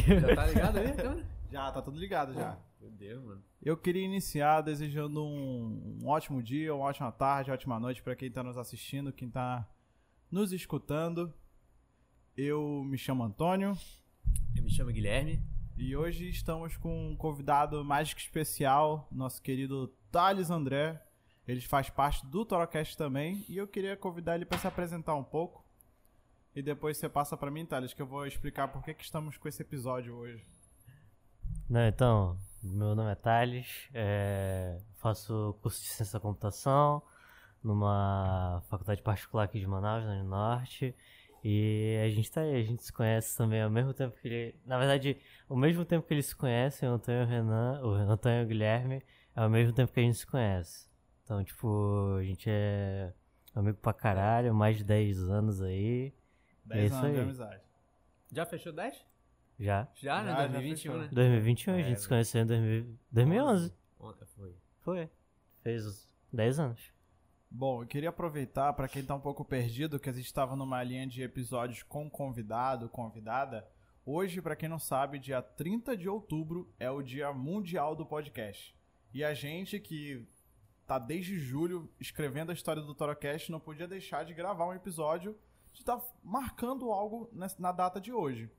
Já tá ligado aí, cara? Já, tá tudo ligado já. Meu Deus, mano. Eu queria iniciar desejando um, um ótimo dia, uma ótima tarde, uma ótima noite para quem tá nos assistindo, quem tá nos escutando. Eu me chamo Antônio Eu me chamo Guilherme. e hoje estamos com um convidado mais que especial, nosso querido Thales André. Ele faz parte do Torocast também e eu queria convidar ele para se apresentar um pouco. E depois você passa para mim, Thales, que eu vou explicar por que, que estamos com esse episódio hoje. Não, então, meu nome é Thales, é, faço curso de ciência da computação numa faculdade particular aqui de Manaus, no Norte. E a gente tá aí, a gente se conhece também ao mesmo tempo que ele. Na verdade, ao mesmo tempo que eles se conhecem, o Antônio Renan, o Antônio Guilherme, é ao mesmo tempo que a gente se conhece. Então, tipo, a gente é amigo pra caralho, mais de 10 anos aí. 10 É isso anos de aí. amizade. Já fechou 10? Já. Já, né? Já, já 2021, fechou. né? 2021, a É, gente se velho. conheceu em 2000 2011. Ontem foi. Foi. Fez 10 anos. Bom, eu queria aproveitar para quem tá um pouco perdido que a gente estava numa linha de episódios com convidado, convidada. Hoje, para quem não sabe, dia 30 de outubro é o Dia Mundial do Podcast. E a gente que tá desde julho escrevendo a história do Torocast não podia deixar de gravar um episódio de estar marcando algo na data de hoje.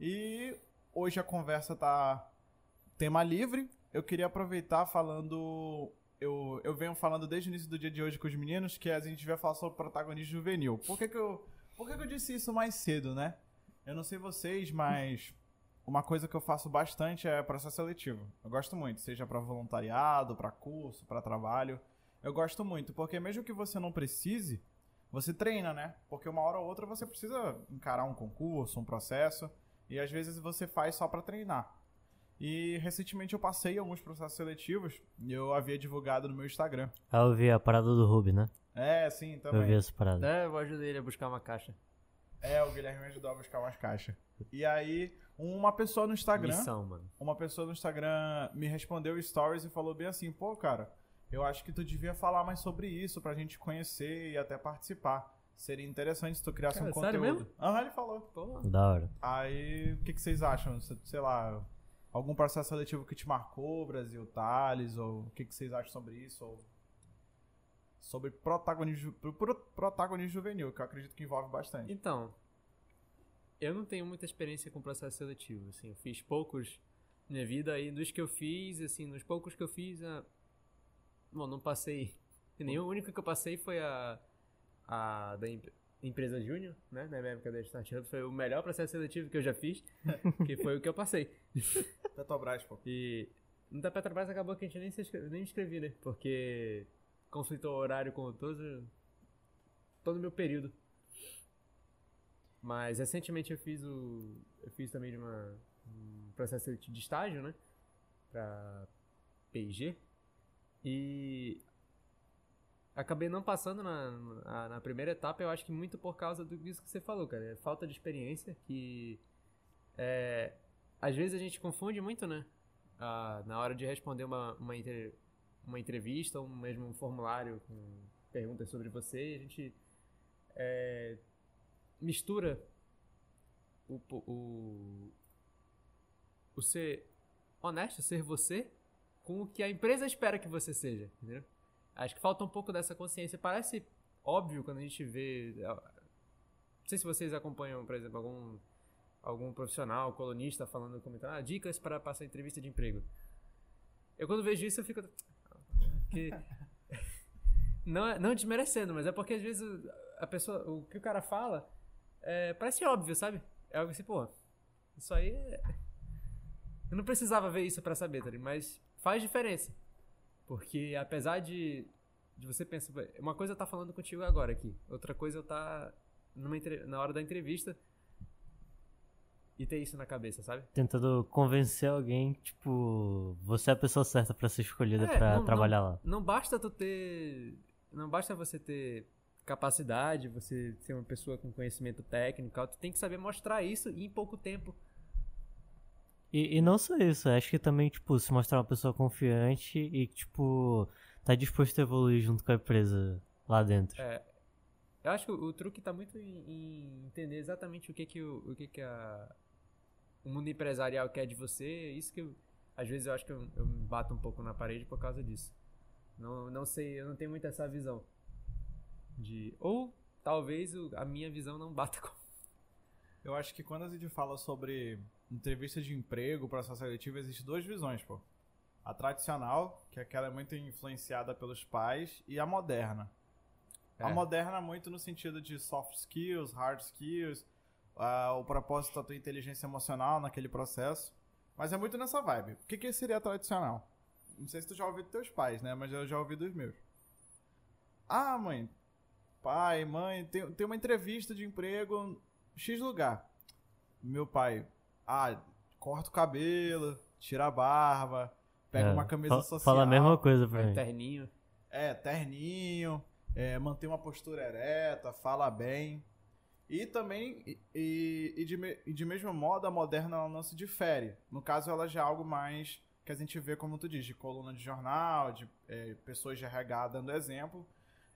E hoje a conversa tá tema livre. Eu queria aproveitar falando eu, eu venho falando desde o início do dia de hoje com os meninos que a gente vai falar sobre protagonismo juvenil. Por que, que, eu, por que, que eu disse isso mais cedo, né? Eu não sei vocês, mas uma coisa que eu faço bastante é processo seletivo. Eu gosto muito, seja para voluntariado, para curso, para trabalho. Eu gosto muito, porque mesmo que você não precise, você treina, né? Porque uma hora ou outra você precisa encarar um concurso, um processo, e às vezes você faz só para treinar. E recentemente eu passei alguns processos seletivos e eu havia divulgado no meu Instagram. Ah, eu vi a parada do Ruby, né? É, sim, Eu vi também. essa parada. É, eu ajudei ele a buscar uma caixa. É, o Guilherme me ajudou a buscar umas caixas. E aí, uma pessoa no Instagram, Missão, mano. uma pessoa no Instagram me respondeu stories e falou bem assim: "Pô, cara, eu acho que tu devia falar mais sobre isso pra gente conhecer e até participar. Seria interessante se tu criasse Cara, um sério conteúdo". mesmo? Aham, ele falou. Pô, Da hora. Aí, o que, que vocês acham? Se- Sei lá, algum processo seletivo que te marcou, Brasil, Thales, ou o que, que vocês acham sobre isso? Ou sobre protagonismo, pro- pro- protagonismo juvenil, que eu acredito que envolve bastante. Então, eu não tenho muita experiência com processo seletivo, assim, eu fiz poucos na minha vida e dos que eu fiz, assim, nos poucos que eu fiz, bom, não passei nenhum, o único que eu passei foi a, a da em- empresa Júnior, né, na minha época da startup, foi o melhor processo seletivo que eu já fiz, que foi o que eu passei. Petrobras, pô. E no da Petrobras acabou que a gente nem se inscre- nem inscrevi, né, porque conflitou o horário com todo, todo o meu período. Mas recentemente eu fiz o. Eu fiz também de uma, um processo seletivo de estágio, né? Pra PIG. E acabei não passando na, na, primeira etapa, eu acho que muito por causa do isso que você falou, cara. É falta de experiência, que é, às vezes a gente confunde muito, né? Ah, na hora de responder uma, uma, entre- uma entrevista ou mesmo um formulário com perguntas sobre você, a gente é, mistura o, o, o ser honesto, ser você, com o que a empresa espera que você seja, entendeu? Acho que falta um pouco dessa consciência. Parece óbvio quando a gente vê. Não sei se vocês acompanham, por exemplo, algum, algum profissional, colunista falando comentário, ah, dicas para passar entrevista de emprego. Eu quando vejo isso eu fico. Que... Não, não desmerecendo, mas é porque às vezes a pessoa, o que o cara fala é, parece óbvio, sabe? É algo assim, pô, isso aí é... Eu não precisava ver isso pra saber, tá? Mas faz diferença. Porque apesar de, de você pensar, "Pô, uma coisa eu tá falando contigo agora aqui, outra coisa eu tá numa, na hora da entrevista e ter isso na cabeça, sabe? Tentando convencer alguém, tipo, você é a pessoa certa pra ser escolhida É, não- trabalhar lá. Não basta tu ter. Não basta você ter capacidade, você ser uma pessoa com conhecimento técnico, tu tem que saber mostrar isso em pouco tempo. E, e não só isso, acho que também, tipo, se mostrar uma pessoa confiante e, tipo, tá disposto a evoluir junto com a empresa lá dentro. É, eu acho que o, o truque tá muito em, em entender exatamente o que que, o, o que, que a o mundo empresarial quer de você. Isso que eu, às vezes eu acho que eu, eu me bato um pouco na parede por causa disso. Não, não sei, eu não tenho muito essa visão. De, ou talvez o- a minha visão não bata com. Eu acho que quando a gente fala sobre entrevista de emprego, processo seletivo, existem duas visões, pô. A tradicional, que é aquela muito influenciada pelos pais, e a moderna. A É. moderna muito no sentido de soft skills, hard skills, ah, o propósito da tua inteligência emocional naquele processo. Mas é muito nessa vibe. O que, que seria tradicional? Não sei se tu já ouviu dos teus pais, né? Mas eu já ouvi dos meus. Ah, mãe, pai, mãe, tem, tem uma entrevista de emprego X lugar. Meu pai, ah, corta o cabelo, tira a barba, pega É, uma camisa social. Fala a mesma coisa pra mim. Terninho. É, terninho, é, mantém uma postura ereta, fala bem. E também, e, e- de, me- e de mesmo modo, a moderna ela não se difere. No caso, ela já é algo mais que a gente vê, como tu diz, de coluna de jornal, de é, pessoas de RH dando exemplo.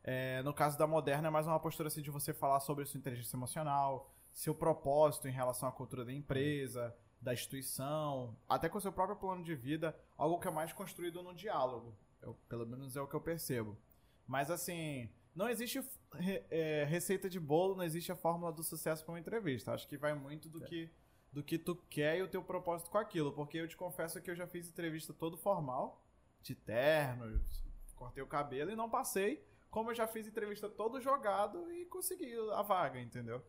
É, no caso da moderna, é mais uma postura assim, de você falar sobre sua inteligência emocional, seu propósito em relação à cultura da empresa, da instituição, até com o seu próprio plano de vida, algo que é mais construído no diálogo. Eu- pelo menos é o que eu percebo. Mas assim, não existe re- é, receita de bolo, não existe a fórmula do sucesso para uma entrevista. Acho que vai muito do que do que tu quer e o teu propósito com aquilo. Porque eu te confesso que eu já fiz entrevista todo formal, de terno, cortei o cabelo e não passei. Como eu já fiz entrevista todo jogado e consegui a vaga, entendeu?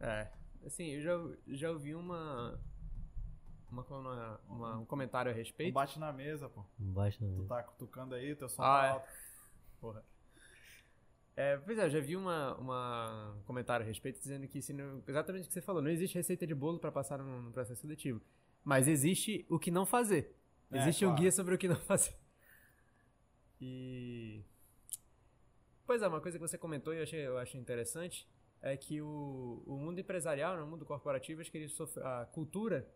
É. Assim, eu já, já ouvi uma. Uma, uma- uma- um comentário a Não respeito. bate na mesa, pô. Embaixo da Tu mesa. tá cutucando aí, teu som Ah, tá é. alto. Porra. É, pois é, eu já vi uma, uma um comentário a respeito dizendo que se não- exatamente o que você falou, não existe receita de bolo para passar no, no processo seletivo. Mas existe o que não fazer. É, Existe um claro. guia sobre o que não fazer. E. Pois é, uma coisa que você comentou e eu, achei, eu acho interessante é que o, o mundo empresarial, no mundo corporativo, acho que ele sofre, a cultura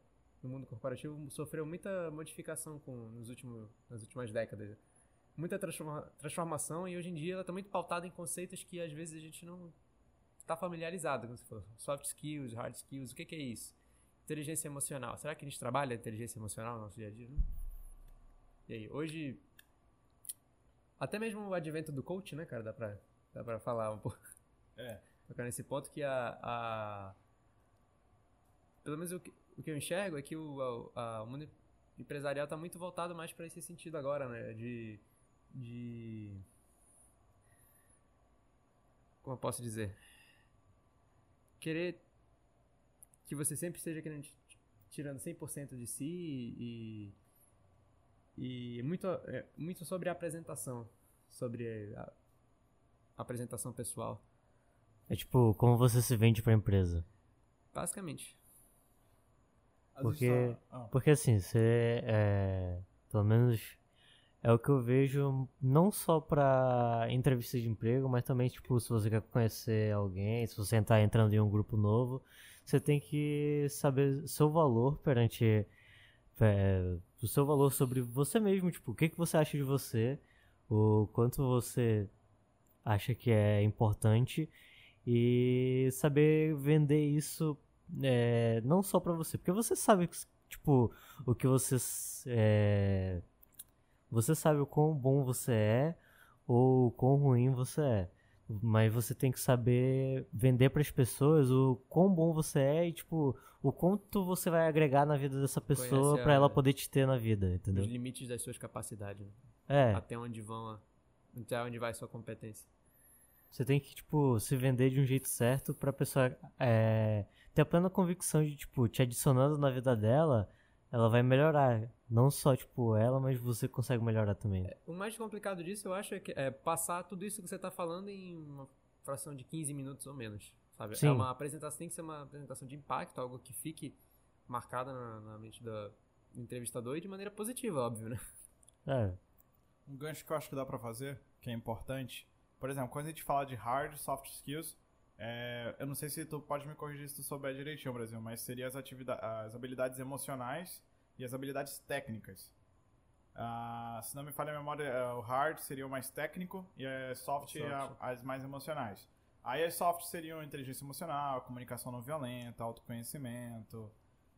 no mundo corporativo sofreu muita modificação com, nos últimos, nas últimas décadas. Muita transforma, transformação e hoje em dia ela está muito pautada em conceitos que às vezes a gente não está familiarizado, como você falou. Soft skills, hard skills, o que, que é isso? Inteligência emocional. Será que a gente trabalha inteligência emocional no nosso dia a dia? Não. E aí, hoje. Até mesmo o advento do coach, né, cara? Dá pra, dá pra falar um pouco. É. Tocar nesse ponto que a. a pelo menos o que, o que eu enxergo é que o, a- a- o mundo empresarial tá muito voltado mais para esse sentido agora, né? De. De. Como eu posso dizer? Querer que você sempre esteja querendo tirando 100% de si e e muito é, muito sobre a apresentação, sobre a apresentação pessoal, É tipo, como você se vende pra empresa. basicamente. Às Porque- vezes só- ah, Porque assim, você é. Pelo menos é o que eu vejo não só pra entrevista de emprego, mas também, tipo, se você quer conhecer alguém, se você tá entrando em um grupo novo, você tem que saber seu valor perante. é, o seu valor sobre você mesmo, tipo, o que, que você acha de você, o quanto você acha que é importante e saber vender isso é, não só pra você, porque você sabe, tipo, o que você é, você sabe o quão bom você é ou o quão ruim você é. Mas você tem que saber vender para as pessoas o quão bom você é e, tipo, o quanto você vai agregar na vida dessa pessoa Conhece pra a- ela poder te ter na vida, Os entendeu? limites das suas capacidades, né? É, até onde vão, a- até onde vai a sua competência. Você tem que, tipo, se vender de um jeito certo pra pessoa é, ter a plena convicção de, tipo, te adicionando na vida dela, ela vai melhorar. Não só, tipo, ela, mas você consegue melhorar também. O mais complicado disso, eu acho, é, que- é passar tudo isso que você está falando em uma fração de 15 minutos ou menos, sabe? Sim. É uma apresentação, tem que ser uma apresentação de impacto, algo que fique marcada na, na mente do entrevistador e de maneira positiva, óbvio, né? É, Um gancho que eu acho que dá pra fazer, que é importante. Por exemplo, quando a gente fala de hard, soft skills, é, eu não sei se tu pode me corrigir se tu souber direitinho, Brasil, mas seria as, as habilidades emocionais e as habilidades técnicas. Ah, se não me falha a memória, é, o hard seria o mais técnico e a soft, Soft. a- as mais emocionais. Aí as soft seriam inteligência emocional, comunicação não violenta, autoconhecimento,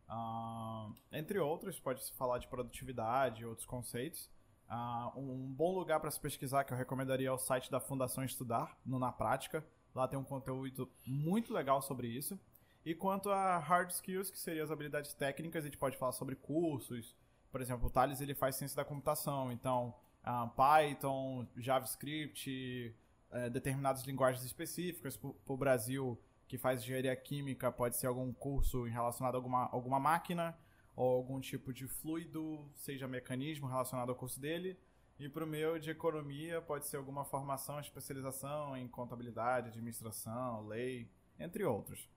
Ah, entre outros, pode-se falar de produtividade e outros conceitos. Ah, um bom lugar para se pesquisar que eu recomendaria é o site da Fundação Estudar, no Na Prática. Lá tem um conteúdo muito legal sobre isso. E quanto a hard skills, que seriam as habilidades técnicas, a gente pode falar sobre cursos. Por exemplo, o Thales ele faz ciência da computação, então uh, Python, JavaScript, uh, determinadas linguagens específicas. Para o Brasil, que faz engenharia química, pode ser algum curso relacionado a alguma, alguma máquina ou algum tipo de fluido, seja mecanismo relacionado ao curso dele. E para o meu de economia, pode ser alguma formação, especialização em contabilidade, administração, lei, entre outros.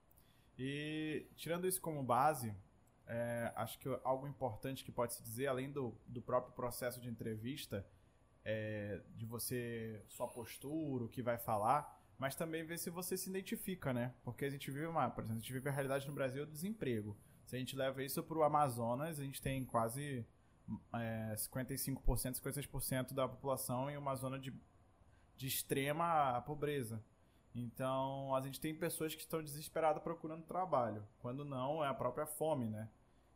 E tirando isso como base, é, acho que algo importante que pode se dizer, além do, do próprio processo de entrevista, é, de você, sua postura, o que vai falar, mas também ver se você se identifica, né? Porque a gente vive uma, por exemplo, a gente vive a realidade no Brasil do desemprego. Se a gente leva isso para o Amazonas, a gente tem quase é, 55%, 56% da população em uma zona de, de extrema pobreza. Então, a gente tem pessoas que estão desesperadas procurando trabalho. Quando não, é a própria fome, né?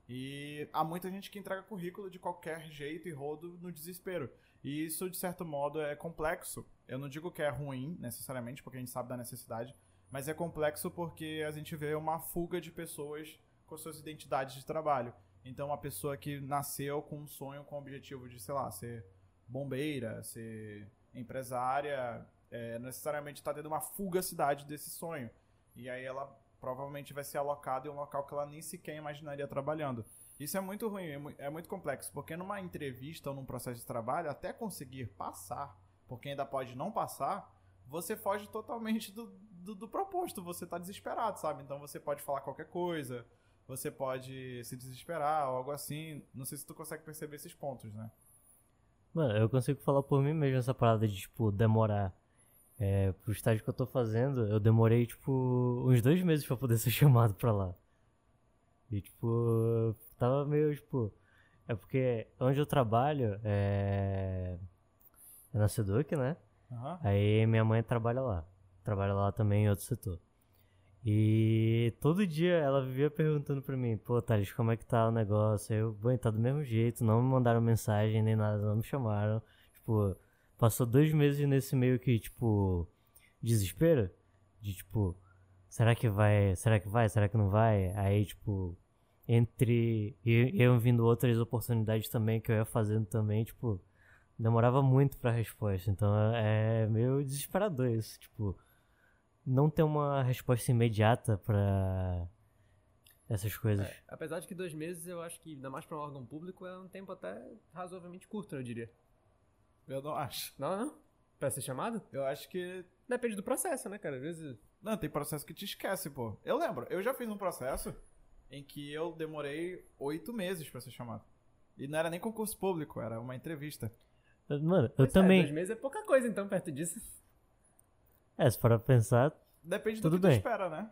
E há muita gente que entrega currículo de qualquer jeito e rodo no desespero. E isso, de certo modo, é complexo. Eu não digo que é ruim, necessariamente, porque a gente sabe da necessidade, mas é complexo porque a gente vê uma fuga de pessoas com suas identidades de trabalho. Então, uma pessoa que nasceu com um sonho, com o objetivo de, sei lá, ser bombeira, ser empresária, é, necessariamente está tendo uma fugacidade desse sonho. E aí ela provavelmente vai ser alocada em um local que ela nem sequer imaginaria trabalhando. Isso é muito ruim, é, é muito complexo, porque numa entrevista ou num processo de trabalho, até conseguir passar, porque ainda pode não passar, você foge totalmente do, do, do proposto, você está desesperado, sabe? Então você pode falar qualquer coisa, você pode se desesperar ou algo assim. Não sei se tu consegue perceber esses pontos, né? Mano, eu consigo falar por mim mesmo essa parada de, tipo, demorar. É, pro estágio que eu tô fazendo, eu demorei, tipo, uns dois meses pra poder ser chamado pra lá. E, tipo, tava meio, tipo... É porque onde eu trabalho é... É na Seduc, né? Uhum. Aí minha mãe trabalha lá. Trabalha lá também em outro setor. E todo dia ela vivia perguntando pra mim, pô, Thales, como é que tá o negócio? Eu, bom, tá do mesmo jeito, não me mandaram mensagem nem nada, não me chamaram. Tipo, passou dois meses nesse meio que, tipo, desespero. De tipo, será que vai, será que vai, será que não vai? Aí, tipo, entre eu, vindo outras oportunidades também que eu ia fazendo também, tipo, demorava muito pra resposta. Então é meio desesperador isso, tipo não ter uma resposta imediata para essas coisas. É, apesar de que dois meses eu acho que, ainda mais para um órgão público, é um tempo até razoavelmente curto, eu diria. Eu não acho. Não, não? Pra ser chamado? Eu acho que. Depende do processo, né, cara? Às vezes. Não, tem processo que te esquece, pô. Eu lembro, eu já fiz um processo em que eu demorei oito meses para ser chamado. E não era nem concurso público, era uma entrevista. Mano, eu pois é, também. É, dois meses é pouca coisa, então, perto disso. É, se for pensar. Depende tudo do que bem. tu espera, né?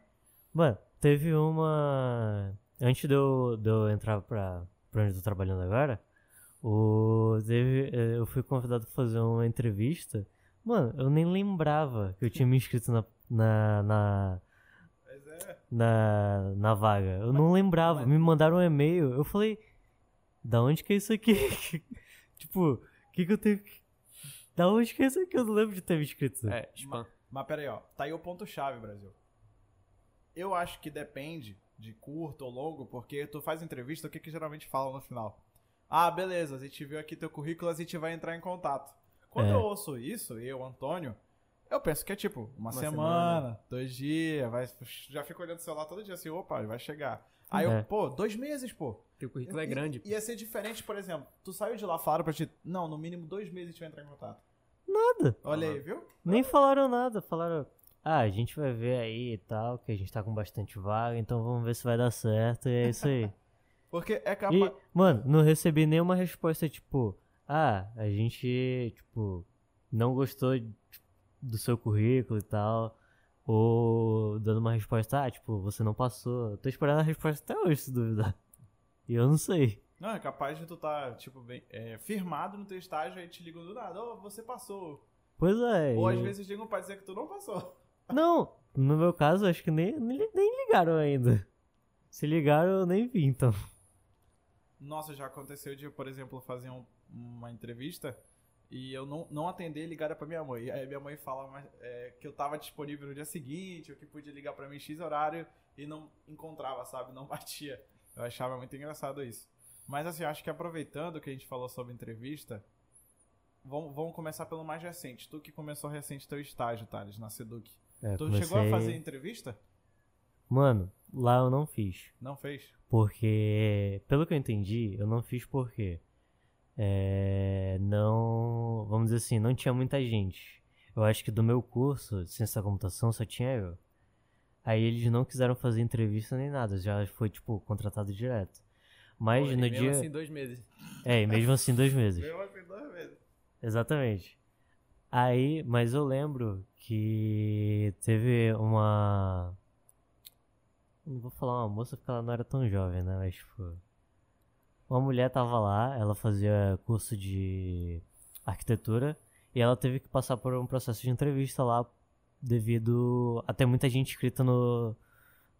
Mano, teve uma. Antes de eu, de eu entrar pra, pra onde eu tô trabalhando agora, o, teve, eh, eu fui convidado pra fazer uma entrevista. Mano, eu nem lembrava que eu tinha me inscrito na. na, na é. Na, na vaga. Eu mas, não lembrava. Mas... Me mandaram um e-mail. Eu falei, da onde que é isso aqui? tipo, o que, que eu tenho que. Da onde que é isso aqui? Eu não lembro de ter me inscrito. É, spam. Mas pera aí, ó. Tá aí o ponto-chave, Brasil. Eu acho que depende de curto ou longo, porque tu faz entrevista, o que, que geralmente falam no final? Ah, beleza, a gente viu aqui teu currículo, a gente vai entrar em contato. Quando é. eu ouço isso, eu, Antônio, eu penso que é tipo uma, uma semana, semana, dois dias, vai, já fico olhando o celular todo dia assim, opa, vai chegar. Aí é. eu, pô, dois meses, pô. Teu currículo é grande. Ia ser diferente, por exemplo, tu saiu de lá, falaram pra ti, não, no mínimo dois meses a gente vai entrar em contato. Nada. Olha aí, viu? Nem falaram nada. Falaram, ah, a gente vai ver aí e tal, que a gente tá com bastante vaga, então vamos ver se vai dar certo. E é isso aí. Porque é capaz. E, mano, não recebi nenhuma resposta tipo, ah, a gente, tipo, não gostou do seu currículo e tal. Ou dando uma resposta, ah, tipo, você não passou. Eu tô esperando a resposta até hoje, se duvidar. E eu não sei. Não, é capaz de tu tá, tipo, bem, é, firmado no teu estágio e te ligam do nada, ô, oh, você passou. Pois é. Ou às vezes ligam pra dizer que tu não passou. Não, no meu caso, acho que nem, nem ligaram ainda. Se ligaram, eu nem vi, então. Nossa, já aconteceu de, por exemplo, fazer um- uma entrevista e eu não, não atender e ligar pra minha mãe. Aí minha mãe fala é, que eu tava disponível no dia seguinte, ou que podia ligar pra mim X horário e não encontrava, sabe? Não batia. Eu achava muito engraçado isso. Mas assim, acho que aproveitando que a gente falou sobre entrevista, vamos, vamos começar pelo mais recente. Tu que começou recente teu estágio, Thales, na Seduc. É, Tu comecei... chegou a fazer entrevista? Mano, lá eu não fiz. Não fez? Porque, pelo que eu entendi, eu não fiz porque é, não, vamos dizer assim, não tinha muita gente. Eu acho que do meu curso de ciência da computação só tinha eu. Aí eles não quiseram fazer entrevista nem nada, já foi tipo contratado direto. Mas Pô, no mesmo dia, assim, dois meses. é, e mesmo assim dois meses. Eu assim duas vezes. Exatamente. Aí, mas eu lembro que teve uma. Não vou falar uma moça porque ela não era tão jovem, né? Mas, tipo. Uma mulher tava lá, ela fazia curso de arquitetura e ela teve que passar por um processo de entrevista lá devido a ter muita gente inscrita no.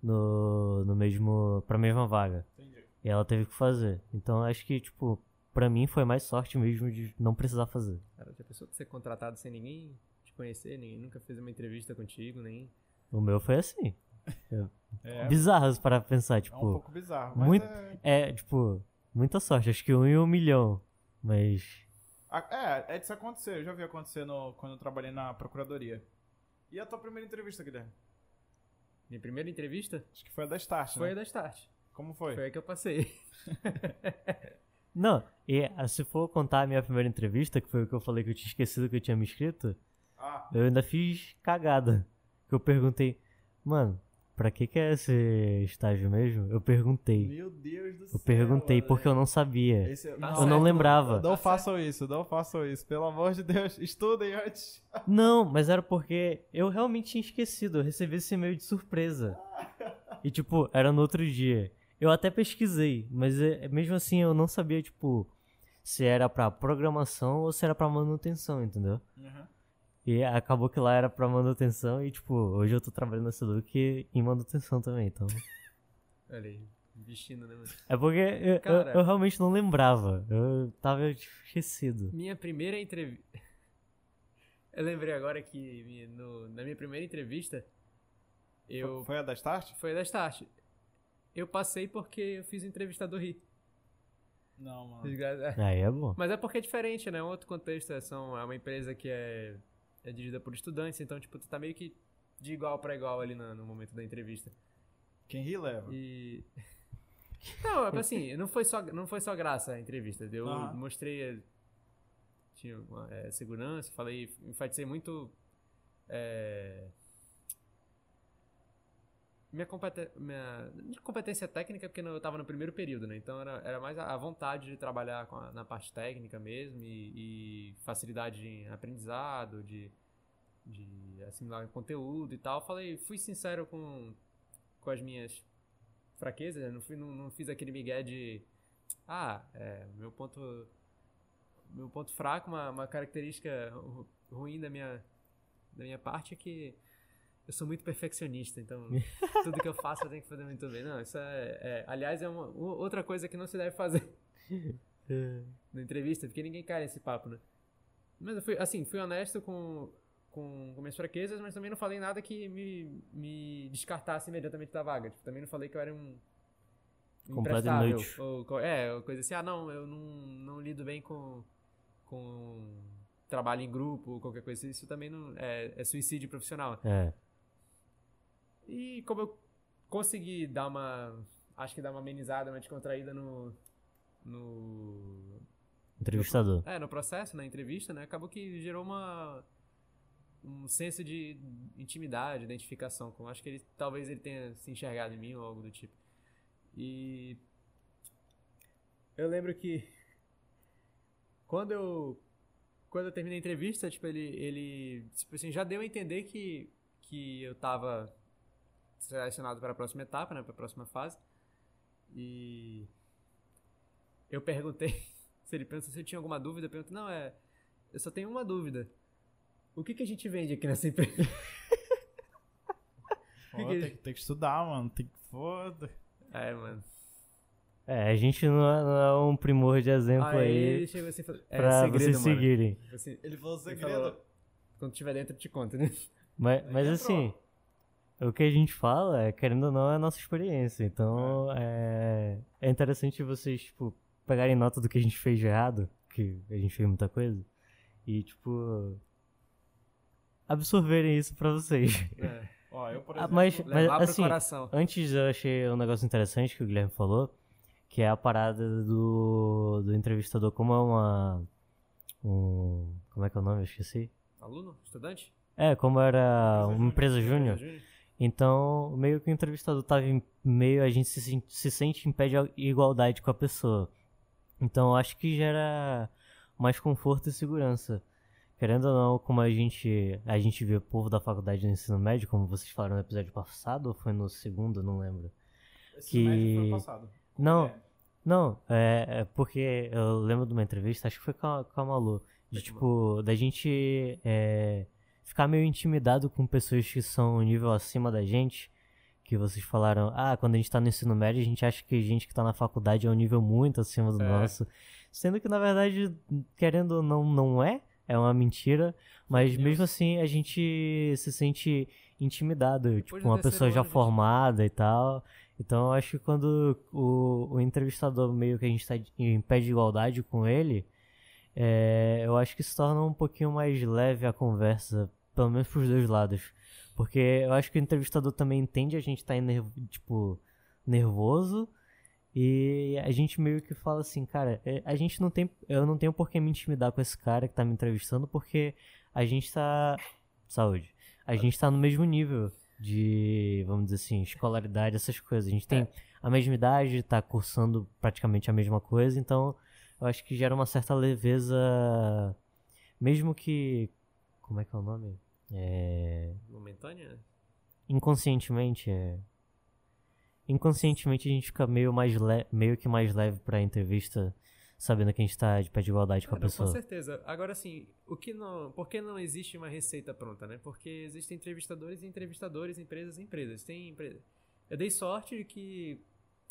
no, no mesmo. pra mesma vaga. Entendi. E ela teve que fazer. Então acho que, tipo, pra mim foi mais sorte mesmo de não precisar fazer. Cara, já pensou de ser contratado sem ninguém te conhecer, ninguém nunca fez uma entrevista contigo, nem. O meu foi assim. É, Bizarros para pensar, é um tipo. pouco bizarro. Mas muito- é... É, tipo, muita sorte. Acho que um em um milhão. Mas. É, é disso acontecer. Eu já vi acontecer no, quando eu trabalhei na procuradoria. E a tua primeira entrevista, Guilherme? Minha primeira entrevista Acho que foi a da Start, foi né? a da Start. Como foi? Foi a que eu passei. Não, e ah, se for contar a minha primeira entrevista, que foi o que eu falei que eu tinha esquecido que eu tinha me inscrito, Ah, eu ainda fiz cagada. Que eu perguntei, mano, pra que que é esse estágio mesmo? Eu perguntei. meu Deus do céu. Eu perguntei mano. porque eu não sabia. Esse- Tá não, Eu não certo. lembrava. Não façam isso, não façam isso. Pelo amor de Deus, estudem antes. Não, mas era porque eu realmente tinha esquecido. Eu recebi esse e-mail de surpresa. E, tipo, era no outro dia. Eu até pesquisei, mas é, mesmo assim eu não sabia, tipo, se era pra programação ou se era pra manutenção, entendeu? Uhum. E acabou que lá era pra manutenção e, tipo, hoje eu tô trabalhando na Seduc em manutenção também, então. Olha aí, vestindo, né? É porque eu, eu- eu realmente não lembrava. Eu tava tipo, esquecido. Minha primeira entrevista. Eu lembrei agora que no- na minha primeira entrevista, eu. Foi a da Start? Foi a da Start. Eu passei porque eu fiz o entrevistador rir. Não, mano. É. Aí é bom. Mas é porque é diferente, né? É um outro contexto. É, são, é uma empresa que é, é dirigida por estudantes, então, tipo, tu tá meio que de igual pra igual ali na- no momento da entrevista. Quem ri leva. E. Não, é assim, não foi só, não foi só graça a entrevista. Eu Aham. mostrei. Tinha uma, eh, segurança, falei, enfatizei muito. eh, minha, competen minha competência técnica, porque eu tava no primeiro período, né? Então era, era mais a vontade de trabalhar a- na parte técnica mesmo e, e facilidade de aprendizado, de, de assimilar conteúdo e tal. Falei, fui sincero com, com as minhas fraquezas, né? não, fui, não, não fiz aquele migué de. Ah, é, meu ponto. Meu ponto fraco, uma, uma característica ru- ruim da minha, da minha parte é que eu sou muito perfeccionista, então tudo que eu faço eu tenho que fazer muito bem. Não, isso é. é- aliás, é uma, outra coisa que não se deve fazer na entrevista, porque ninguém cai nesse papo, né? Mas eu fui, assim, fui honesto com, com, com minhas fraquezas, mas também não falei nada que me, me descartasse imediatamente da vaga. Tipo, também não falei que eu era um. imprestável. Ou, é, ou coisa assim, ah, não, eu não, não lido bem com, com trabalho em grupo, qualquer coisa. Isso também não é, é suicídio profissional. É. E como eu consegui dar uma. Acho que dar uma amenizada, uma descontraída no. No. Entrevistador. É, no processo, na entrevista, né? Acabou que gerou uma. Um senso de intimidade, identificação. Com, acho que ele talvez ele tenha se enxergado em mim ou algo do tipo. E. Eu lembro que. Quando eu. Quando eu terminei a entrevista, tipo, ele. ele tipo assim, já deu a entender que, que eu tava selecionado para a próxima etapa, né? Para a próxima fase. E. Eu perguntei se ele pensa se eu tinha alguma dúvida. Eu pergunto, não, é. Eu só tenho uma dúvida. O que, que a gente vende aqui nessa empresa? Pô, que tem, que- que, tem que estudar, mano. Tem que. Foda. É, mano. É, a gente não é, não é um primor de exemplo Aí aí, ele chegou assim e falou, é, pra segredo, vocês mano. seguirem. Assim, Ele falou Ele segredo. falou- quando tiver dentro, eu te conto, né? Mas, mas entrou. O que a gente fala, é, querendo ou não, é a nossa experiência. Então, é, é interessante vocês, tipo, pegarem nota do que a gente fez de errado, que a gente fez muita coisa, e, tipo, absorverem isso pra vocês. É. Ó, eu, por Ah, exemplo... mas, mas assim, coração. antes eu achei um negócio interessante que o Guilherme falou, que é a parada do, do entrevistador, como é uma... Um, como é que é o nome? Eu esqueci. Aluno? Estudante? É, como era uma empresa júnior. Então, meio que o entrevistador tava em meio, a gente se, sen- se sente em pé de igualdade com a pessoa. Então, eu acho que gera mais conforto e segurança. Querendo ou não, como a gente, a gente vê o povo da faculdade do ensino médio, como vocês falaram no episódio passado, ou foi no segundo, não lembro. Esse que- médio foi passado. Com Não. Guilherme. Não, é, é porque eu lembro de uma entrevista, acho que foi com a, com a Malu, de a tipo, da gente é, ficar meio intimidado com pessoas que são um nível acima da gente, que vocês falaram, ah, quando a gente tá no ensino médio, a gente acha que a gente que tá na faculdade é um nível muito acima do É. nosso, sendo que na verdade, querendo ou não, não é, é uma mentira, mas Fake mesmo assim a gente se sente intimidado, Depois tipo, uma pessoa já formada e tal. Então eu acho que quando o, o entrevistador meio que a gente tá em pé de igualdade com ele, é, eu acho que se torna um pouquinho mais leve a conversa, pelo menos pros dois lados. Porque eu acho que o entrevistador também entende a gente tá tipo, nervoso. E a gente meio que fala assim, cara, é, a gente não tem. Eu não tenho por que me intimidar com esse cara que tá me entrevistando, porque a gente tá. Saúde. A gente tá no mesmo nível de, vamos dizer assim, escolaridade, essas coisas. A gente tem a mesma idade, tá cursando praticamente a mesma coisa, então eu acho que gera uma certa leveza. Mesmo que. Como é que é o nome? É. Momentânea? Inconscientemente, é. Inconscientemente a gente fica meio, mais le... meio que mais leve pra entrevista, sabendo que a gente tá de pé de igualdade com a Ah, não, pessoa. Com certeza. Agora, assim, o que não, por que não existe uma receita pronta, né? Porque existem entrevistadores e entrevistadores, empresas e empresas. Tem empresa. Eu dei sorte de que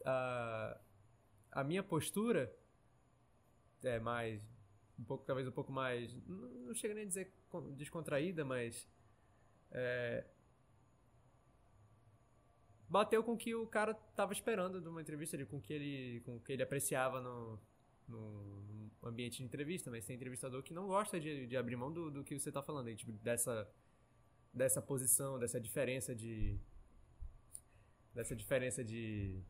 a, a minha postura é mais, um pouco, talvez um pouco mais, não, chega nem a dizer con- descontraída, mas é, bateu com o que o cara tava esperando de uma entrevista, de, com que ele, com que ele apreciava no, no, ambiente de entrevista, mas tem entrevistador que não gosta de, de abrir mão do, do que você tá falando, aí, tipo, dessa, dessa posição, dessa diferença de. dessa diferença de.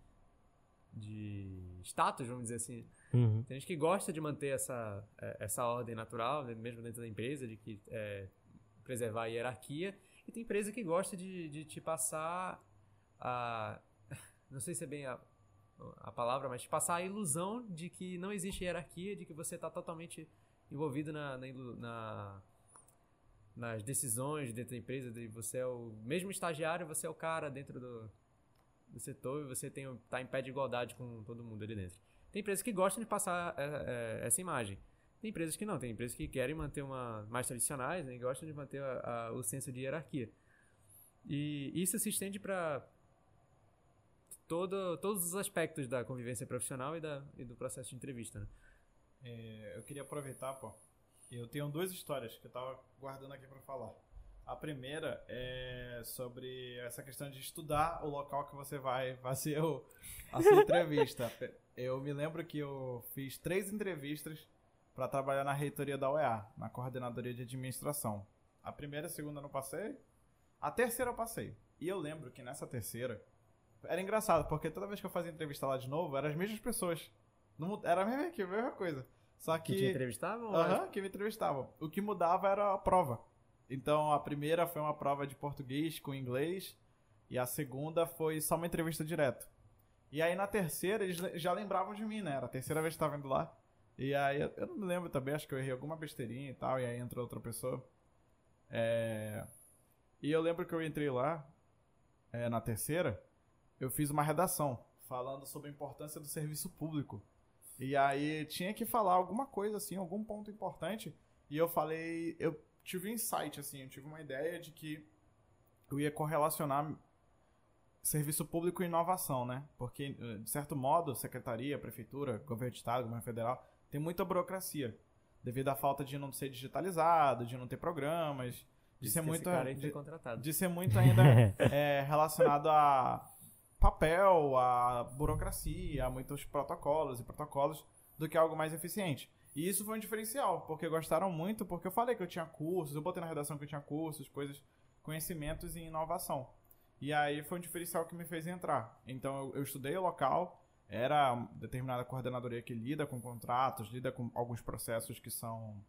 De status, vamos dizer assim. Uhum. Tem gente que gosta de manter essa, eh, essa ordem natural, né, mesmo dentro da empresa, de que é, preservar a hierarquia. E tem empresa que gosta de, de te passar a. Não sei se é bem a, a palavra, mas te passar a ilusão de que não existe hierarquia, de que você está totalmente envolvido na, na, na- nas decisões dentro da empresa, de você é o mesmo estagiário, você é o cara dentro do, do setor e você tem, tá em pé de igualdade com todo mundo ali dentro. Tem empresas que gostam de passar é, é, essa imagem. Tem empresas que não, tem empresas que querem manter uma mais tradicionais né, e gostam de manter a- a- o senso de hierarquia. E isso se estende para todo, todos os aspectos da convivência profissional e, da, e do processo de entrevista. Né? É, eu queria aproveitar, pô. Eu tenho duas histórias que eu tava guardando aqui pra falar. A primeira é sobre essa questão de estudar o local que você vai fazer o, a sua entrevista. Eu me lembro que eu fiz três entrevistas para trabalhar na reitoria da UEA, na coordenadoria de administração. A primeira e a segunda eu não passei. A terceira eu passei. E eu lembro que nessa terceira era engraçado, porque toda vez que eu fazia entrevista lá de novo, eram as mesmas pessoas. Não era a mesma equipe, a mesma coisa. Só Que te que. entrevistavam? Aham, que me entrevistavam. O que mudava era a prova. Então a primeira foi uma prova de português com inglês. E a segunda foi só uma entrevista direto. E aí na terceira eles le- já lembravam de mim, né? Era a terceira vez que eu tava indo lá. E aí eu, eu não me lembro também, acho que eu errei alguma besteirinha e tal. E aí entrou outra pessoa. É... E eu lembro que eu entrei lá, é, na terceira, eu fiz uma redação falando sobre a importância do serviço público. E aí tinha que falar alguma coisa assim, algum ponto importante. E eu falei, eu tive um insight assim, eu tive uma ideia de que eu ia correlacionar serviço público e inovação, né? Porque, eh, de certo modo, secretaria, prefeitura, governo de estado, governo federal, tem muita burocracia. Devido à falta de não ser digitalizado, de não ter programas, de Isso ser muito. De- de ser muito ainda é, relacionado a papel, a burocracia, a muitos protocolos e protocolos do que algo mais eficiente. E isso foi um diferencial, porque gostaram muito, porque eu falei que eu tinha cursos, eu botei na redação que eu tinha cursos, coisas, conhecimentos em inovação. E aí foi um diferencial que me fez entrar. Então eu, eu estudei o local, era determinada coordenadoria que lida com contratos, lida com alguns processos que são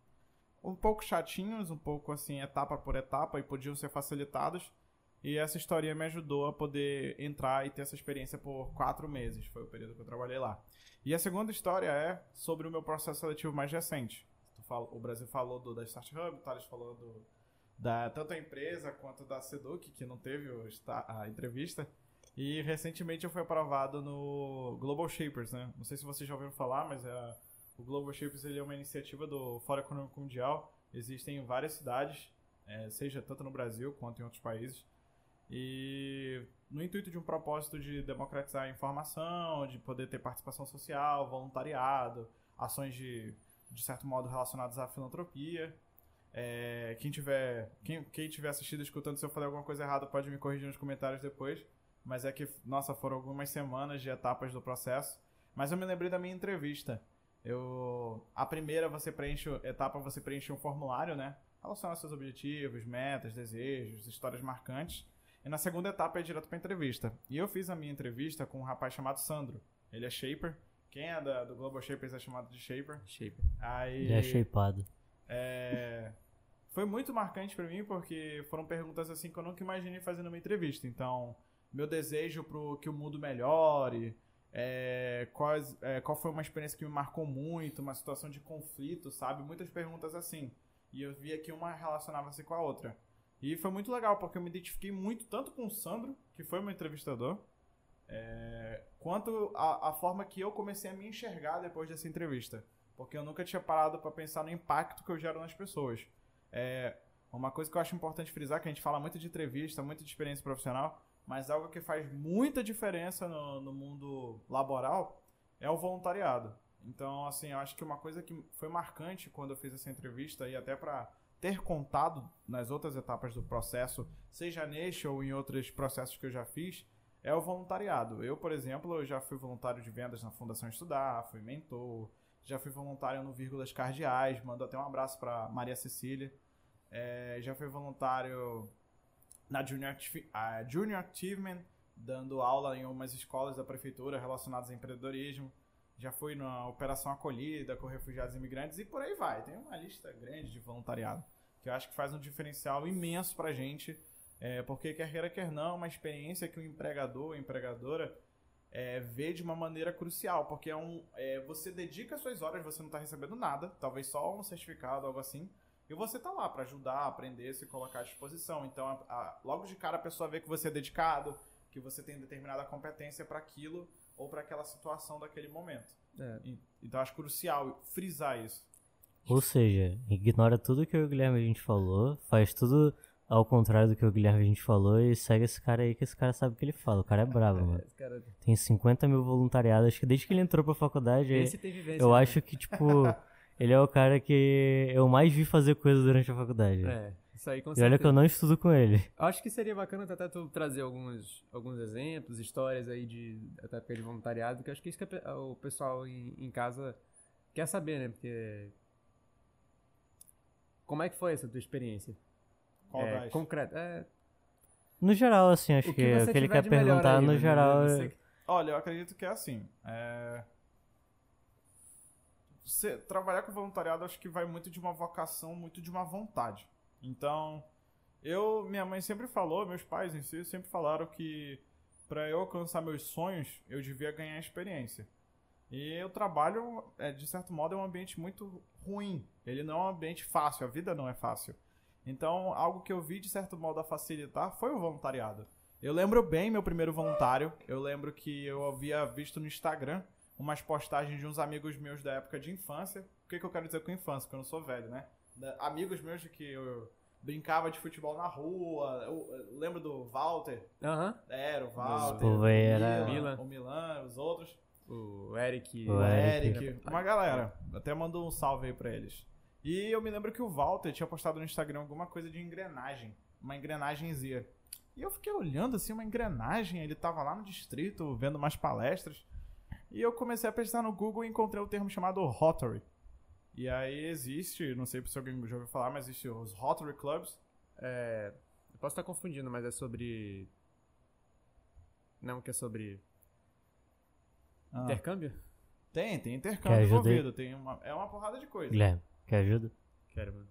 um pouco chatinhos, um pouco assim, etapa por etapa, e podiam ser facilitados. E essa história me ajudou a poder entrar e ter essa experiência por quatro meses. Foi o período que eu trabalhei lá. E a segunda história é sobre o meu processo seletivo mais recente. O Brasil falou do, da Start Hub, o Thales falou do, da tanto a empresa quanto da Seduc, que não teve o a entrevista. E recentemente eu fui aprovado no Global Shapers, né? Não sei se vocês já ouviram falar, mas é, o Global Shapers ele é uma iniciativa do Fórum Econômico Mundial. Existem em várias cidades, é, seja tanto no Brasil quanto em outros países. E no intuito de um propósito de democratizar a informação, de poder ter participação social, voluntariado, ações de, de certo modo relacionadas à filantropia. É, quem tiver quem, quem tiver assistido, escutando, se eu falei alguma coisa errada, pode me corrigir nos comentários depois. Mas é que, nossa, foram algumas semanas de etapas do processo. Mas eu me lembrei da minha entrevista. Eu, a primeira você preenche, etapa você preenche um formulário, né? Relaciona seus objetivos, metas, desejos, histórias marcantes. E na segunda etapa é direto pra entrevista. E eu fiz a minha entrevista com um rapaz chamado Sandro. Ele é shaper. Quem é da- do Global Shapers é chamado de shaper. Shape. Aí, Ele é shapeado. é, Foi muito marcante pra mim porque foram perguntas assim que eu nunca imaginei fazer numa entrevista. Então, meu desejo pro que o mundo melhore, é, quais, é, qual foi uma experiência que me marcou muito, uma situação de conflito, sabe? Muitas perguntas assim. E eu via que uma relacionava-se com a outra. E foi muito legal, porque eu me identifiquei muito tanto com o Sandro, que foi meu entrevistador, é, quanto a, a forma que eu comecei a me enxergar depois dessa entrevista. Porque eu nunca tinha parado para pensar no impacto que eu gero nas pessoas. É, uma coisa que eu acho importante frisar, que a gente fala muito de entrevista, muito de experiência profissional, mas algo que faz muita diferença no, no mundo laboral é o voluntariado. Então, assim, eu acho que uma coisa que foi marcante quando eu fiz essa entrevista e até para ter contado nas outras etapas do processo, seja neste ou em outros processos que eu já fiz, é o voluntariado. Eu, por exemplo, eu já fui voluntário de vendas na Fundação Estudar, fui mentor, já fui voluntário no Vírgulas Cardeais, mando até um abraço para Maria Cecília. É, já fui voluntário na Junior, Junior Achievement, dando aula em umas escolas da prefeitura relacionadas a empreendedorismo. Já fui na Operação Acolhida com refugiados e imigrantes e por aí vai. Tem uma lista grande de voluntariado que eu acho que faz um diferencial imenso pra gente, é, porque quer queira, quer não, uma experiência que o empregador ou empregadora é, vê de uma maneira crucial, porque é um, é, você dedica suas horas, você não está recebendo nada, talvez só um certificado, algo assim, e você tá lá para ajudar, aprender, se colocar à disposição. Então, a- a- logo de cara a pessoa vê que você é dedicado, que você tem determinada competência para aquilo ou para aquela situação daquele momento. É. E- Então, acho crucial frisar isso. Ou seja, ignora tudo que o Guilherme a gente falou, faz tudo ao contrário do que o Guilherme a gente falou e segue esse cara aí que esse cara sabe o que ele fala. O cara é brabo, mano. Esse cara. Tem 50 mil voluntariados, acho que desde que ele entrou pra faculdade, Esse tem vivência. eu né? acho que, tipo, ele é o cara que eu mais vi fazer coisa durante a faculdade. É, isso aí com E olha que eu não estudo com ele. Acho que seria bacana até tu trazer alguns, alguns exemplos, histórias aí de da época de voluntariado, que eu acho que isso que o pessoal em, em casa quer saber, né? Porque. Como é que foi essa tua experiência? Qual é, das? concreto. É, No geral, assim, acho o que, que o que ele quer perguntar, aí, no mano, geral, você é... Olha, eu acredito que é assim. É... Você trabalhar com voluntariado acho que vai muito de uma vocação, muito de uma vontade. Então, eu, minha mãe sempre falou, meus pais em si sempre falaram que para eu alcançar meus sonhos, eu devia ganhar experiência. E o trabalho, é, de certo modo, é um ambiente muito ruim. Ele não é um ambiente fácil, a vida não é fácil. Então, algo que eu vi, de certo modo, a facilitar foi o voluntariado. Eu lembro bem meu primeiro voluntário. Eu lembro que eu havia visto no Instagram umas postagens de uns amigos meus da época de infância. O que, que eu quero dizer com infância? Porque eu não sou velho, né? Da- amigos meus de que eu brincava de futebol na rua. Eu, eu lembro do Walter, Aham. era o Walter. O Milan, Milan. o Milan, os outros. O Eric. O Eric. Eric, uma galera. Até mandou um salve aí pra eles. E eu me lembro que o Walter tinha postado no Instagram alguma coisa de engrenagem. Uma engrenagemzinha. E eu fiquei olhando assim, uma engrenagem. Ele tava lá no distrito, vendo umas palestras. E eu comecei a pesquisar no Google e encontrei o termo chamado Rotary. E aí existe, não sei se alguém já ouviu falar, mas existe os Rotary Clubs. É, eu posso estar confundindo, mas é sobre. Não, que é sobre Ah, intercâmbio? tem, tem intercâmbio envolvido. Tem uma, é uma porrada de coisa. Guilherme, quer ajuda? Quero, mano.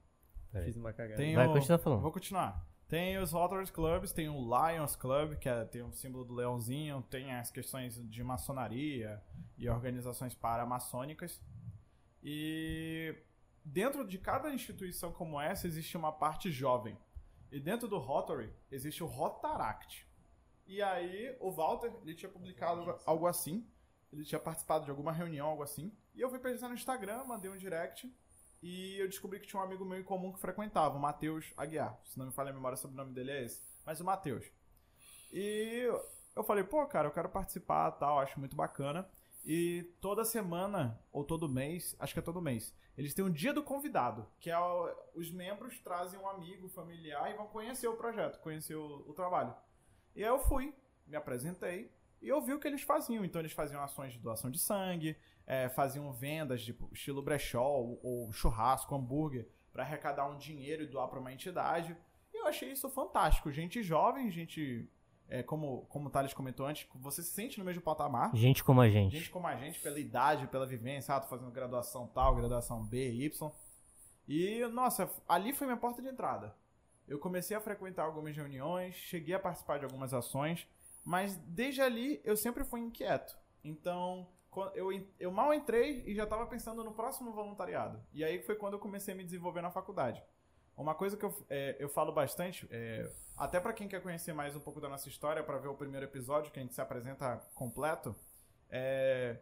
Fiz uma cagada. Tem Vai, o- continua falando. Vou continuar. Tem os Rotary Clubs, tem o Lions Club, que é- tem o símbolo do leãozinho, tem as questões de maçonaria e organizações paramaçônicas. E dentro de cada instituição como essa existe uma parte jovem. E dentro do Rotary existe o Rotaract. E aí o Walter, ele tinha publicado algo assim, ele tinha participado de alguma reunião, algo assim. E eu fui pesquisar no Instagram, mandei um direct e eu descobri que tinha um amigo meu em comum que frequentava, o Matheus Aguiar. Se não me falha a memória sobre o nome dele é esse. Mas o Matheus. E eu falei, pô, cara, eu quero participar tal, acho muito bacana. E toda semana, ou todo mês, acho que é todo mês, eles têm um dia do convidado, que é o- os membros trazem um amigo, familiar e vão conhecer o projeto, conhecer o, o trabalho. E aí eu fui, me apresentei e eu vi o que eles faziam. Então eles faziam ações de doação de sangue, é, faziam vendas tipo estilo brechó ou, ou churrasco, hambúrguer, para arrecadar um dinheiro e doar para uma entidade. E eu achei isso fantástico. Gente jovem, gente, é, como, como o Thales comentou antes, você se sente no mesmo patamar. Gente como a gente. Gente como a gente, pela idade, pela vivência, ah, tô fazendo graduação tal, graduação B, Y. E, nossa, ali foi minha porta de entrada. Eu comecei a frequentar algumas reuniões, cheguei a participar de algumas ações, mas desde ali eu sempre fui inquieto. Então, eu, eu mal entrei e já estava pensando no próximo voluntariado. E aí foi quando eu comecei a me desenvolver na faculdade. Uma coisa que eu, é, eu falo bastante, é, até para quem quer conhecer mais um pouco da nossa história, para ver o primeiro episódio que a gente se apresenta completo, é,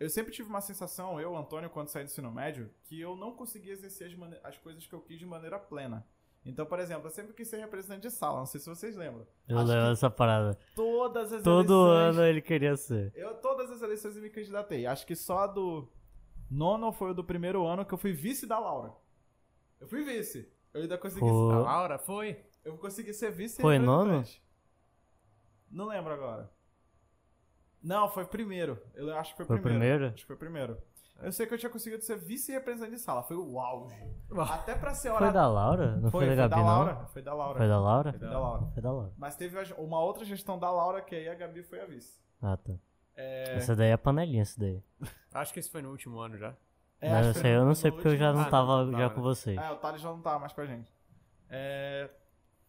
eu sempre tive uma sensação, eu, Antônio, quando saí do ensino médio, que eu não conseguia exercer as, as coisas que eu quis de maneira plena. Então, por exemplo, eu sempre quis ser representante de sala, não sei se vocês lembram. Eu Acho lembro dessa parada. Todas as Todo eleições, ano ele queria ser. Eu, todas as eleições eu me candidatei. Acho que só a do nono foi o do primeiro ano que eu fui vice da Laura. Eu fui vice. Eu ainda consegui Pô. A Laura foi? eu consegui ser vice Foi representante. Não lembro agora. Não, foi primeiro. Eu acho que foi, Foi primeiro. primeiro? Acho que foi primeiro. Eu sei que eu tinha conseguido ser vice-representante de sala. Foi o auge. Até pra ser hora... Foi da Laura? Não foi, Foi, da Gabi, da não? Laura. Foi da Laura. Foi da Laura? Foi da Laura. Foi da Laura. Mas teve uma outra gestão da Laura, que aí a Gabi foi a vice. Ah, tá. É, Essa daí é a panelinha, essa daí. Acho que esse foi no último ano já. É, essa foi aí eu não sei porque eu já não tava não, já né? com vocês. É, o Thales já não tava mais com a gente. É,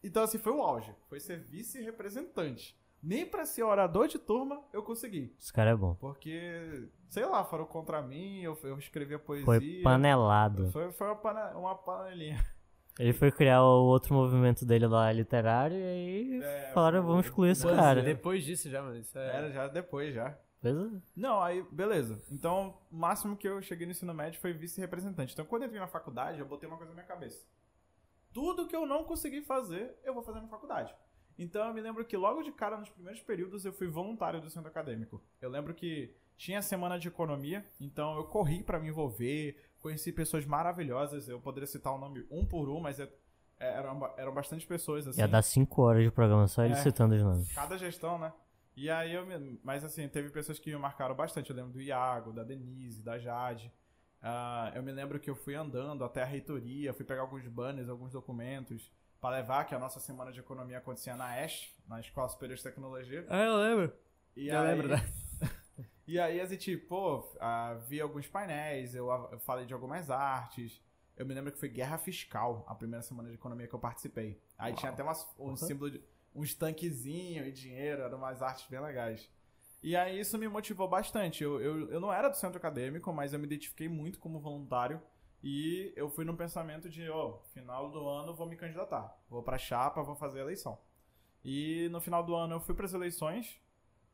Então, assim, foi o auge. Foi ser vice-representante. Nem pra ser orador de turma eu consegui. Esse cara é bom. Porque, sei lá, foram contra mim, eu, eu escrevia poesia. Foi panelado. Foi, foi uma, pane- uma panelinha. Ele foi criar o outro movimento dele lá, literário, e aí É, falaram, vamos excluir esse cara. Depois disso já, mano. Isso é... Era já depois, já. É. Não, aí, beleza. Então, o máximo que eu cheguei no ensino médio foi vice-representante. Então, quando eu entrei na faculdade, eu botei uma coisa na minha cabeça. Tudo que eu não consegui fazer, eu vou fazer na faculdade. Então, eu me lembro que logo de cara, nos primeiros períodos, eu fui voluntário do centro acadêmico. Eu lembro que tinha semana de economia, então eu corri pra me envolver, conheci pessoas maravilhosas. Eu poderia citar o nome um por um, mas é- é- eram, eram bastante pessoas, assim Ia dar 5 horas de programa só ele É. citando os nomes. cada gestão, né? E aí eu me... Mas assim, teve pessoas que me marcaram bastante. Eu lembro do Iago, da Denise, da Jade. Ah, eu me lembro que eu fui andando até a reitoria, fui pegar alguns banners, alguns documentos para levar, que a nossa semana de economia acontecia na ESH, na Escola Superior de Tecnologia. Ah, eu lembro. E Eu aí... lembro, né? E aí a gente, pô, ah, vi alguns painéis, eu, eu falei de algumas artes. Eu me lembro que foi Guerra Fiscal, a primeira semana de economia que eu participei. Aí tinha até umas, um Uhum. símbolo de uns tanquezinhos e dinheiro, eram umas artes bem legais. E aí isso me motivou bastante. Eu, eu, eu não era do centro acadêmico, mas eu me identifiquei muito como voluntário. E eu fui num pensamento de, ó, final do ano vou me candidatar. Vou pra chapa, vou fazer a eleição. E no final do ano eu fui pras eleições,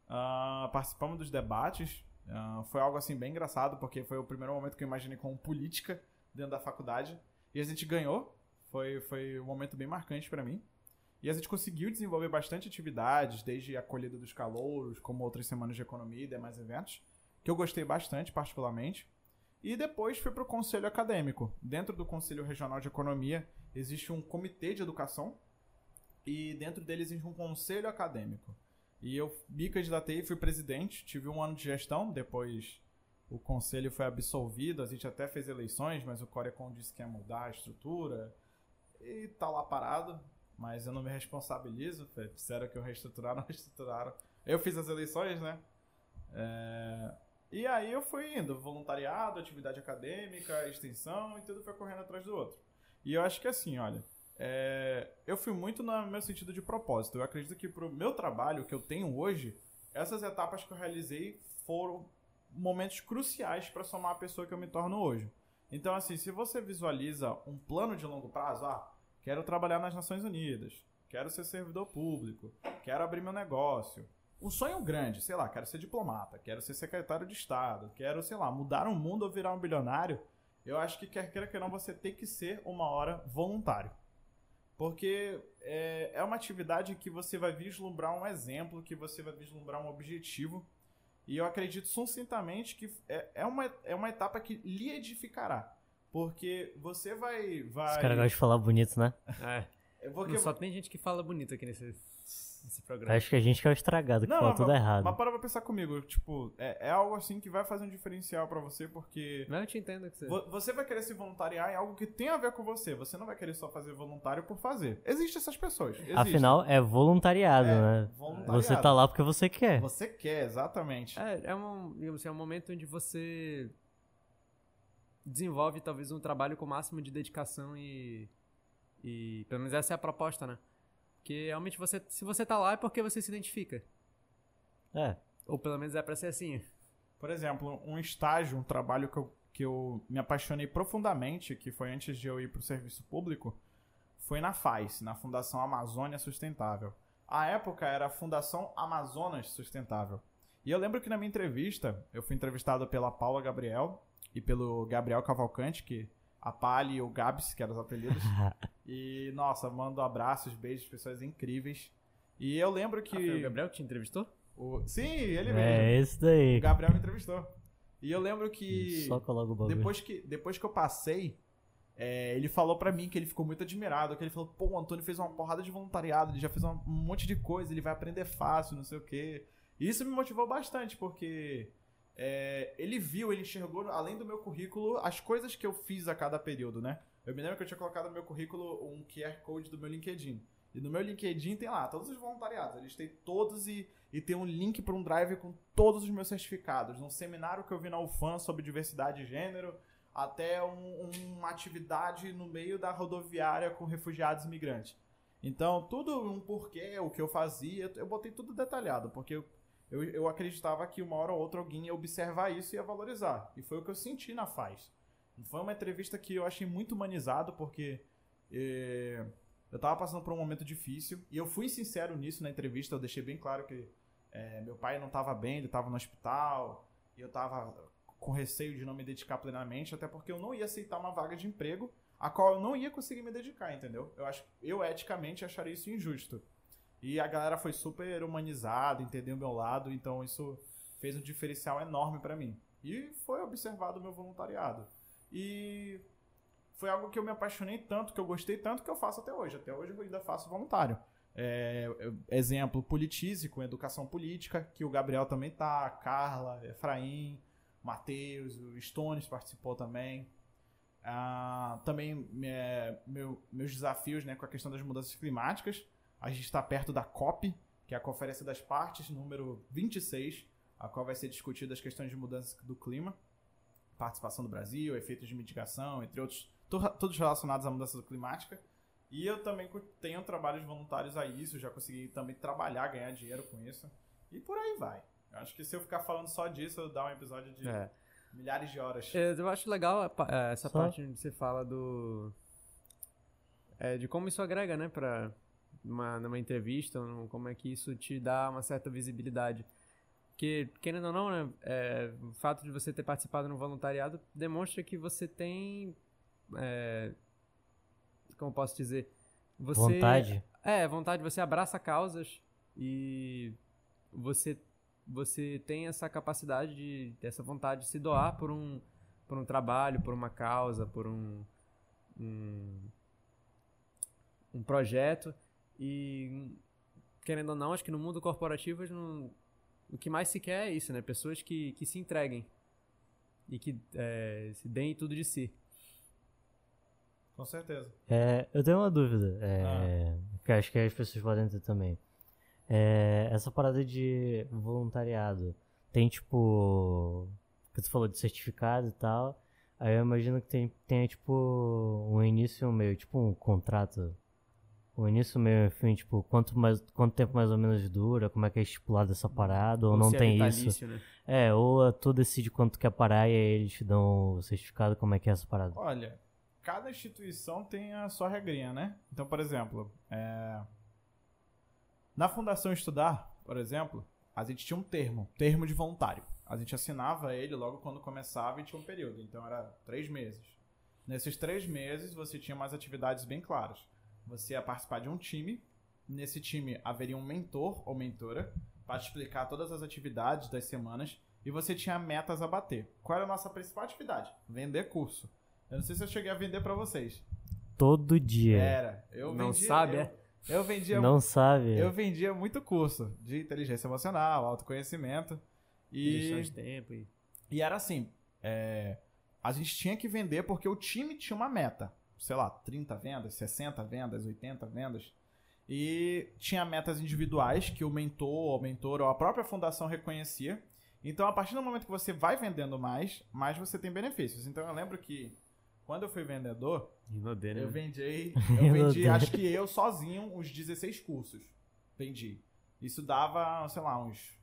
ah, participamos dos debates. ah, foi algo assim bem engraçado, porque foi o primeiro momento que eu imaginei como política dentro da faculdade. E a gente ganhou. Foi, foi um momento bem marcante para mim. E a gente conseguiu desenvolver bastante atividades, desde a acolhida dos calouros, como outras semanas de economia e demais eventos, que eu gostei bastante, particularmente. E depois fui para o conselho acadêmico. Dentro do Conselho Regional de Economia existe um comitê de educação e dentro dele existe um conselho acadêmico. E eu me candidatei, fui presidente, tive um ano de gestão, depois o conselho foi absolvido, a gente até fez eleições, mas o Corecon disse que ia mudar a estrutura e tá lá parado, mas eu não me responsabilizo, disseram que eu reestruturaram, reestruturaram. Eu fiz as eleições, né? É... E aí eu fui indo, voluntariado, atividade acadêmica, extensão e tudo foi correndo atrás do outro. E eu acho que assim, olha, é... eu fui muito no meu sentido de propósito. Eu acredito que pro meu trabalho que eu tenho hoje, essas etapas que eu realizei foram momentos cruciais para somar a pessoa que eu me torno hoje. Então, assim, se você visualiza um plano de longo prazo, ah, quero trabalhar nas Nações Unidas, quero ser servidor público, quero abrir meu negócio. Um sonho grande, sei lá, quero ser diplomata, quero ser secretário de Estado, quero, sei lá, mudar o mundo ou virar um bilionário. Eu acho que quer queira que não, você tem que ser uma hora voluntário. Porque é, é uma atividade que você vai vislumbrar um exemplo, que você vai vislumbrar um objetivo e eu acredito sucintamente que é, é, uma, é uma etapa que lhe edificará. Porque você vai. vai... Os caras gostam de falar bonito, né? É. é porque... Não, só tem gente que fala bonito aqui nesse, nesse programa. Acho que a gente que é o estragado, que não, fala mas, tudo errado. Mas para pra pensar comigo, tipo, é, é algo assim que vai fazer um diferencial para você, porque. Não, eu te entendo que você. Você vai querer se voluntariar em algo que tem a ver com você. Você não vai querer só fazer voluntário por fazer. Existem essas pessoas. Existe. Afinal, é voluntariado, é, né? Voluntariado. Você tá lá porque você quer. Você quer, exatamente. É, é um, digamos assim, é um momento onde você desenvolve talvez um trabalho com o máximo de dedicação e. E pelo menos essa é a proposta, né? Porque realmente você, se você tá lá é porque você se identifica. É. Ou pelo menos é pra ser assim. Por exemplo, um estágio, um trabalho que eu, que eu me apaixonei profundamente, que foi antes de eu ir pro serviço público, foi na FAIS, na Fundação Amazônia Sustentável. A época era a Fundação Amazonas Sustentável. E eu lembro que na minha entrevista, eu fui entrevistado pela Paula Gabriel e pelo Gabriel Cavalcante, que a Pali e o Gabs, que eram os apelidos. e, nossa, mando abraços, beijos, pessoas incríveis. E eu lembro que. Ah, foi o Gabriel que te entrevistou? O... Sim, ele mesmo. É, esse daí. O Gabriel me entrevistou. E eu lembro que. Só coloca o bagulho. Depois que, depois que eu passei, é, ele falou para mim que ele ficou muito admirado. Que ele falou: pô, o Antônio fez uma porrada de voluntariado, ele já fez um monte de coisa, ele vai aprender fácil, não sei o quê. E isso me motivou bastante, porque é, ele viu, ele enxergou, além do meu currículo, as coisas que eu fiz a cada período, né? Eu me lembro que eu tinha colocado no meu currículo um QR Code do meu LinkedIn. E no meu LinkedIn tem lá todos os voluntariados. Eles têm todos e, e tem um link para um drive com todos os meus certificados. Um seminário que eu vi na UFAM sobre diversidade de gênero, até um, uma atividade no meio da rodoviária com refugiados e imigrantes. Então, tudo um porquê, o que eu fazia, eu botei tudo detalhado, porque eu eu, eu acreditava que uma hora ou outra alguém ia observar isso e ia valorizar. E foi o que eu senti na Faz. Foi uma entrevista que eu achei muito humanizado, porque eh, eu tava passando por um momento difícil. E eu fui sincero nisso na entrevista, eu deixei bem claro que eh, meu pai não estava bem, ele estava no hospital, e eu estava com receio de não me dedicar plenamente, até porque eu não ia aceitar uma vaga de emprego a qual eu não ia conseguir me dedicar, entendeu? Eu acho eu eticamente acharia isso injusto. E a galera foi super humanizada, entendeu o meu lado, então isso fez um diferencial enorme para mim. E foi observado o meu voluntariado. E foi algo que eu me apaixonei tanto, que eu gostei tanto, que eu faço até hoje. Até hoje eu ainda faço voluntário. É, exemplo, Politize, com educação política, que o Gabriel também tá, Carla, Efraim, Matheus, o Stones participou também. Ah, também é, meu, meus desafios né, com a questão das mudanças climáticas. A gente está perto da COP, que é a Conferência das Partes, número 26, a qual vai ser discutida as questões de mudança do clima, participação do Brasil, efeitos de mitigação, entre outros, todos relacionados à mudança climática. E eu também tenho trabalhos voluntários a isso, já consegui também trabalhar, ganhar dinheiro com isso. E por aí vai. Eu acho que se eu ficar falando só disso, eu dar um episódio de é. milhares de horas. É, eu acho legal é, essa só? parte onde você fala do. É, de como isso agrega, né, pra, numa, numa entrevista, como é que isso te dá uma certa visibilidade. Porque, querendo ou não, né, é, o fato de você ter participado no voluntariado demonstra que você tem é, como posso dizer, você Vontade. é, vontade, você abraça causas e você você tem essa capacidade de essa vontade de se doar por um por um trabalho, por uma causa, por um um, um projeto e querendo ou não, acho que no mundo corporativo não- o que mais se quer é isso, né? Pessoas que, que se entreguem e que é, se deem tudo de si. Com certeza. É, eu tenho uma dúvida, é, que acho que as pessoas podem ter também. É, essa parada de voluntariado, tem tipo. Que tu falou de certificado e tal. Aí eu imagino que tem, tenha tipo um início e um meio, tipo um contrato. Um início, meio e fim, tipo, quanto, mais, quanto tempo mais ou menos dura, como é que é estipulado essa parada, ou, não se é tem isso. Né? É, ou tu decide quanto quer parar e aí eles te dão o certificado, como é que é essa parada. Olha, cada instituição tem a sua regrinha, né? Então, por exemplo, é, na Fundação Estudar, por exemplo, a gente tinha um termo, termo de voluntário. A gente assinava ele logo quando começava e tinha um período, então era três meses. Nesses três meses você tinha umas atividades bem claras. Você ia participar de um time, nesse time haveria um mentor ou mentora para te explicar todas as atividades das semanas e você tinha metas a bater. Qual era a nossa principal atividade? Vender curso. Eu não sei se eu cheguei a vender pra vocês. Todo dia. Era. Eu Não vendia, sabe, eu, é? Eu vendia, Não sabe? eu vendia muito curso de inteligência emocional, autoconhecimento. Gestão E, de tempo e e era assim: é, a gente tinha que vender porque o time tinha uma meta. Sei lá, 30 vendas, 60 vendas, 80 vendas. E tinha metas individuais que o mentor, ou mentor ou a própria fundação reconhecia. Então, a partir do momento que você vai vendendo mais, mais você tem benefícios. Então, eu lembro que quando eu fui vendedor, né? eu vendi, eu vendi, acho que eu sozinho, uns 16 cursos. Vendi. Isso dava, sei lá, uns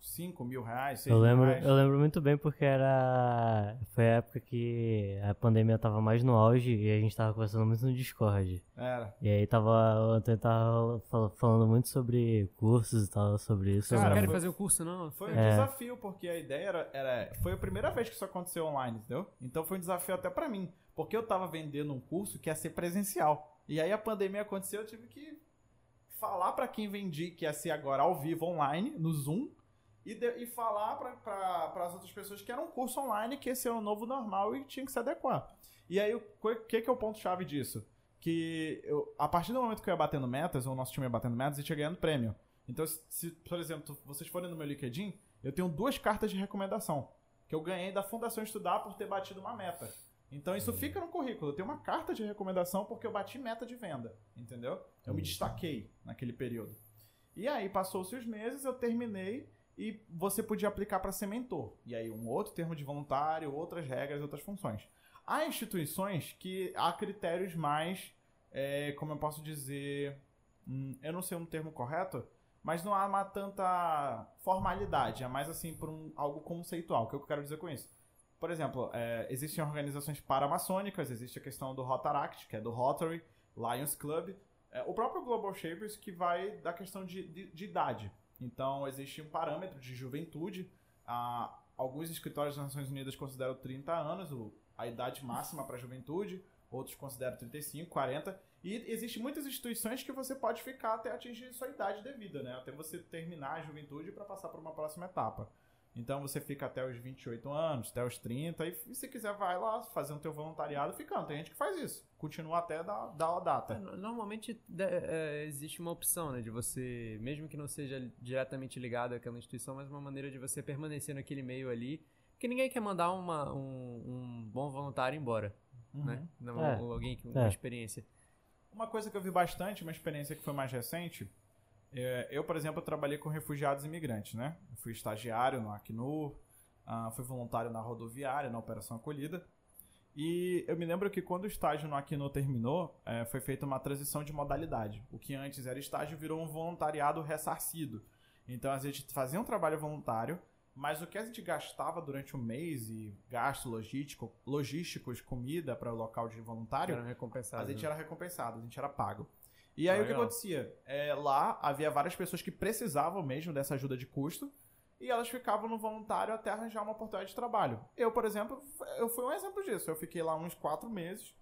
5 mil reais, 6 Eu mil lembro, reais. eu lembro muito bem porque era. Foi a época que a pandemia tava mais no auge e a gente tava conversando muito no Discord. Era. E aí tava. O Antônio tava fal- falando muito sobre cursos e tal, sobre isso. Vocês eu não Cara, querem fazer o curso, não? Foi um É. desafio, porque a ideia era, era. Foi a primeira vez que isso aconteceu online, entendeu? Então foi um desafio até pra mim. Porque eu tava vendendo um curso que ia ser presencial. E aí a pandemia aconteceu, eu tive que falar pra quem vendi que ia ser agora ao vivo online, no Zoom. E, de- e falar para as outras pessoas que era um curso online, que esse era o novo normal e tinha que se adequar. E aí, o que, que é o ponto-chave disso? Que eu, a partir do momento que eu ia batendo metas, ou o nosso time ia batendo metas, a gente ia ganhando prêmio. Então, se, se, por exemplo, vocês forem no meu LinkedIn, eu tenho duas cartas de recomendação que eu ganhei da Fundação Estudar por ter batido uma meta. Então isso fica no currículo. Eu tenho uma carta de recomendação porque eu bati meta de venda, entendeu? Eu me destaquei naquele período. E aí passou-se os meses, eu terminei e você podia aplicar para ser mentor. E aí um outro termo de voluntário, outras regras, outras funções. Há instituições que há critérios mais, é, como eu posso dizer, hum, eu não sei um termo correto, mas não há uma tanta formalidade, é mais assim por um, algo conceitual. O que eu quero dizer com isso? Por exemplo, é, existem organizações paramaçônicas, existe a questão do Rotaract, que é do Rotary, Lions Club, é, o próprio Global Shapers que vai da questão de, de, de idade. Então, existe um parâmetro de juventude. Ah, alguns escritórios das Nações Unidas consideram 30 anos a idade máxima para a juventude, outros consideram 35, 40. E existem muitas instituições que você pode ficar até atingir sua idade devida, né? Até você terminar a juventude para passar para uma próxima etapa. Então você fica até os 28 anos, até os 30, e se quiser vai lá fazer um teu voluntariado ficando. Tem gente que faz isso, continua até dar, dar a É, data. no- Normalmente de- é, existe uma opção, né? De você, mesmo que não seja diretamente ligado àquela instituição, mas uma maneira de você permanecer naquele meio ali. Porque ninguém quer mandar uma, um, um bom voluntário embora, Uhum. né? Não, É. ou alguém com É. experiência. Uma coisa que eu vi bastante, uma experiência que foi mais recente, é, eu, por exemplo, trabalhei com refugiados e imigrantes, né? Eu fui estagiário no Acnur, ah, fui voluntário na rodoviária, na Operação Acolhida. E eu me lembro que quando o estágio no Acnur terminou, eh, foi feita uma transição de modalidade. O que antes era estágio virou um voluntariado ressarcido. Então a gente fazia um trabalho voluntário, mas o que a gente gastava durante o mês e gasto logístico, logísticos, comida para o local de voluntário, a gente né? era recompensado, a gente era pago. E aí o que Legal. acontecia? É, lá havia várias pessoas que precisavam mesmo dessa ajuda de custo e elas ficavam no voluntário até arranjar uma oportunidade de trabalho. Eu, por exemplo, eu fui um exemplo disso. Eu fiquei lá uns quatro meses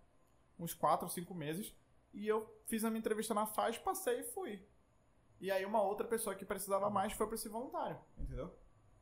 uns 4 ou 5 meses. E eu fiz a minha entrevista na FAS, passei e fui. E aí uma outra pessoa que precisava mais foi pra esse voluntário, entendeu?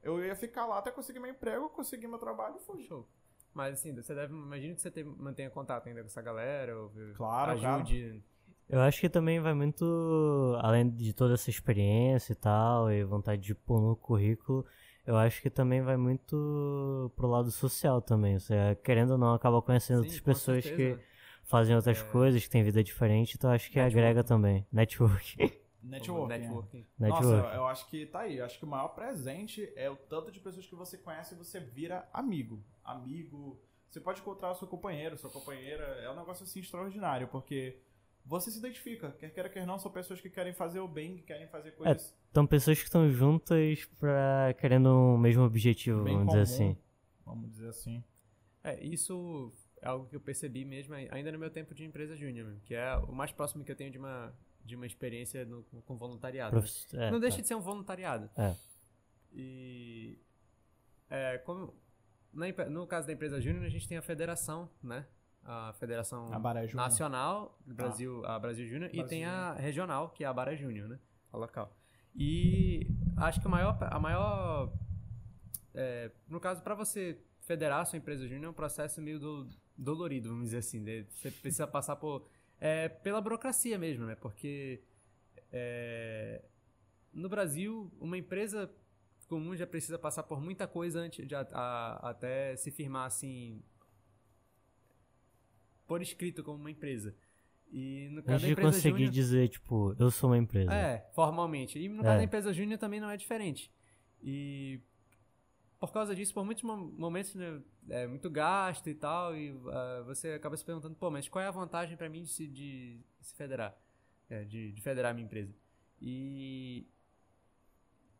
Eu ia ficar lá até conseguir meu emprego, conseguir meu trabalho e fui. Show. Mas assim, você deve. Imagino que você tem, mantenha contato ainda com essa galera, ou Claro, ajude. Eu acho que também vai muito, além de toda essa experiência e tal, e vontade de pôr no currículo, eu acho que também vai muito pro lado social também. Você, querendo ou não, acaba conhecendo Sim, outras com pessoas certeza. que fazem outras É. coisas, que têm vida diferente, então acho que Networking. agrega também. Network. Networking. é. Networking. Nossa, Network. eu acho que tá aí. Eu acho que o maior presente é o tanto de pessoas que você conhece e você vira amigo. Amigo. Você pode encontrar o seu companheiro, sua companheira. É um negócio assim extraordinário, porque você se identifica. Quer queira, quer não, são pessoas que querem fazer o bem, que querem fazer coisas Então, pessoas que estão juntas pra, querendo o mesmo objetivo, bem vamos comum. dizer assim. Vamos dizer assim. É, isso é algo que eu percebi mesmo ai- ainda no meu tempo de empresa júnior, que é o mais próximo que eu tenho de uma, de uma experiência no- com voluntariado. Profiss- é, Não deixa tá. de ser um voluntariado. É. E é, como na no caso da empresa júnior, a gente tem a federação, né? A federação A nacional, do Brasil, a Brasil Júnior, e tem a regional, que é a Baré Júnior, né? A local. E acho que a maior, a maior é, no caso, para você federar a sua empresa júnior é um processo meio do- dolorido, vamos dizer assim. né? Você precisa passar por, é, pela burocracia mesmo, né? Porque é, no Brasil, uma empresa comum já precisa passar por muita coisa antes de a- a- até se firmar assim por escrito como uma empresa. E no caso Antes da de empresa conseguir júnior, dizer, tipo, eu sou uma empresa. é, formalmente. E no É. caso da empresa júnior também não é diferente. E por causa disso, por muitos mo- momentos, né, é muito gasto e tal, e ah, você acaba se perguntando, pô, mas qual é a vantagem pra mim de se, de se federar? É, de, de federar a minha empresa? E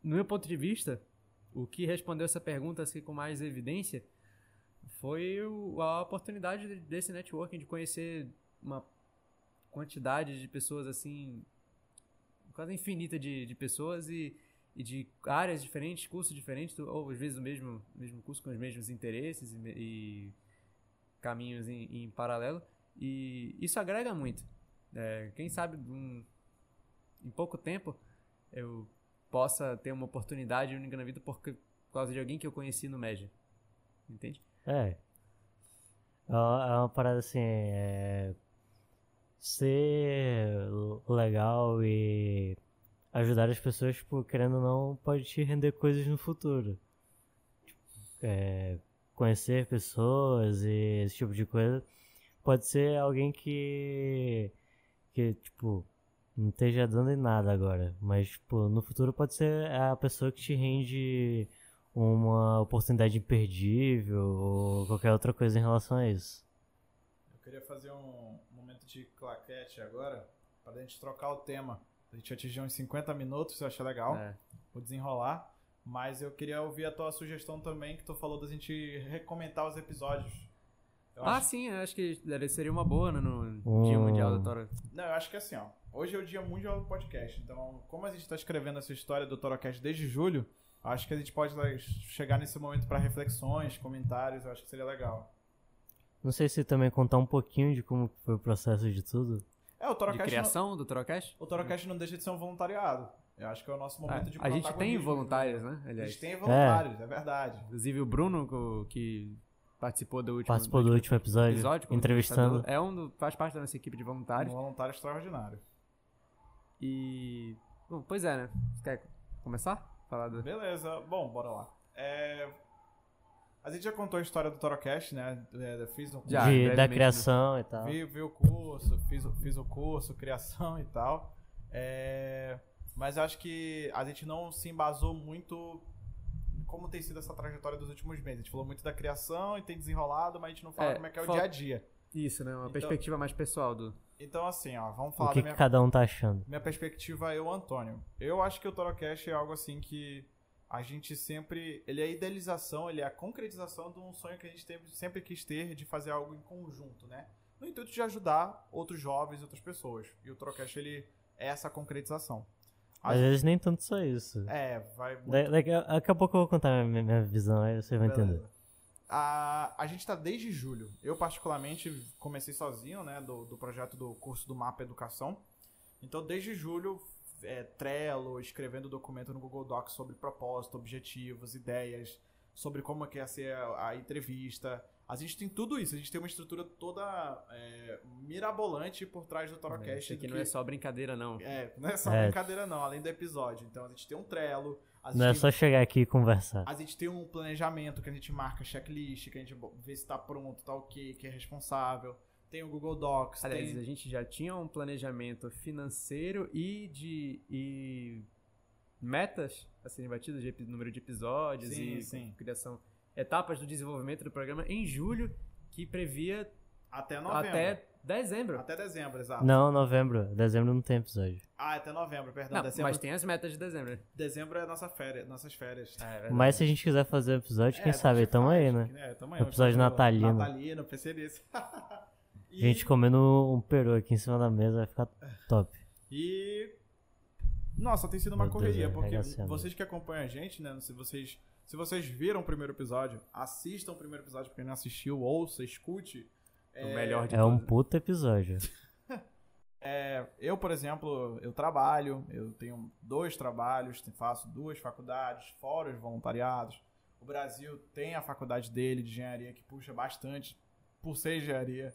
no meu ponto de vista, o que respondeu essa pergunta assim, com mais evidência foi a oportunidade de- desse networking, de conhecer uma quantidade de pessoas assim quase infinita de, de pessoas e, e de áreas diferentes, cursos diferentes, ou às vezes o mesmo, mesmo curso com os mesmos interesses e, e caminhos em, em paralelo. E isso agrega muito. É, quem sabe um- em pouco tempo eu possa ter uma oportunidade única na vida por causa de alguém que eu conheci no Média. Entende? É. É uma é uma parada assim, é... Ser legal e ajudar as pessoas, tipo, querendo ou não, pode te render coisas no futuro. Tipo, é, conhecer pessoas e esse tipo de coisa. Pode ser alguém que, que, tipo, não esteja dando em nada agora. Mas, tipo, no futuro pode ser a pessoa que te rende uma oportunidade imperdível ou qualquer outra coisa em relação a isso. Eu queria fazer um momento de claquete agora, pra gente trocar o tema. A gente atingir uns 50 minutos, se eu achar legal. É. Vou desenrolar. Mas eu queria ouvir a tua sugestão também, que tu falou da gente recomentar os episódios. Eu Ah, acho- sim, eu acho que seria uma boa né, no Hum. Dia Mundial da Tora. Não, eu acho que assim, ó. Hoje é o dia mundial do podcast. Então, como a gente tá escrevendo essa história do Torocast desde julho, acho que a gente pode né, chegar nesse momento para reflexões, comentários. Eu acho que seria legal. Não sei se também contar um pouquinho de como foi o processo de tudo. É, o De Torocast. criação do Torocast? Não, o Torocast não deixa de ser um voluntariado. Eu acho que é o nosso momento de a gente tem protagonismo. voluntários, né? A Aliás. gente tem voluntários, é, verdade. Inclusive o Bruno, que participou do último, Participou do último episódio, como entrevistando. É um do, faz parte da nossa equipe de Um voluntários. voluntário extraordinário. E. Bom, pois é, né? Você quer começar? Do. Beleza, bom, bora lá. É, A gente já contou a história do Torocast, né? É, Fiz um Já, de- da né? criação e tal. Vi, vi o curso, fiz, o- fiz o curso, criação e tal. É, mas eu acho que a gente não se embasou muito em como tem sido essa trajetória dos últimos meses. A gente falou muito da criação e tem desenrolado, mas a gente não fala É, como é que é o fal- dia a dia. Isso, né? Uma Então- perspectiva mais pessoal do. Então, assim, ó, vamos O falar que, da que minha, cada um tá achando? minha perspectiva, eu, Antônio. Eu acho que o Torocast é algo assim que a gente sempre. Ele é a idealização, ele é a concretização de um sonho que a gente teve- sempre quis ter de fazer algo em conjunto, né? No intuito de ajudar outros jovens e outras pessoas. E o Torocast, ele é essa concretização. Às vezes nem tanto só isso. É, vai muito. Da- Daqui a, daqui a pouco eu vou contar minha, minha visão, aí você vai Beleza. entender. A, a gente tá desde julho. Eu, particularmente, comecei sozinho, né, do, do projeto do curso do Mapa Educação. Então, desde julho, é, Trello, escrevendo documento no Google Docs sobre propósito, objetivos, ideias, sobre como é que ia ser a, a entrevista. A gente tem tudo isso, a gente tem uma estrutura toda é, mirabolante por trás do Torocast. Isso aqui não que- é só brincadeira, não. é, não é só É. brincadeira não, além do episódio. Então a gente tem um Trello, a gente, Não é só chegar aqui e conversar. a gente tem um planejamento que a gente marca checklist, que a gente vê se tá pronto, tá ok, que é responsável. Tem o Google Docs, Aliás, tem... a gente já tinha um planejamento financeiro e de e metas a serem batidas de número de episódios Sim, e sim. criação etapas do desenvolvimento do programa em julho que previa Até novembro. até dezembro. Até dezembro, exato. Não, novembro. Dezembro não tem episódio. Ah, até novembro, perdão. Não, dezembro, mas tem as metas de dezembro. dezembro é nossa férias, nossas férias. É, verdade. Mas se a gente quiser fazer um episódio, É, quem a sabe, tamo faz, aí, né? É, tamo aí. um Episódio natalino. Natalino, pensei nisso. e, Gente comendo um peru aqui em cima da mesa vai ficar top. E. Nossa, tem sido uma Meu Deus, correria, é porque vocês que acompanham a gente, né? Se vocês, se vocês viram o primeiro episódio, assistam o primeiro episódio pra quem não assistiu, ouça, escute. o melhor de É um puta episódio. É, eu, por exemplo, eu trabalho, eu tenho dois trabalhos, faço duas faculdades, fora os voluntariados. O Brasil tem a faculdade dele de engenharia que puxa bastante por ser engenharia,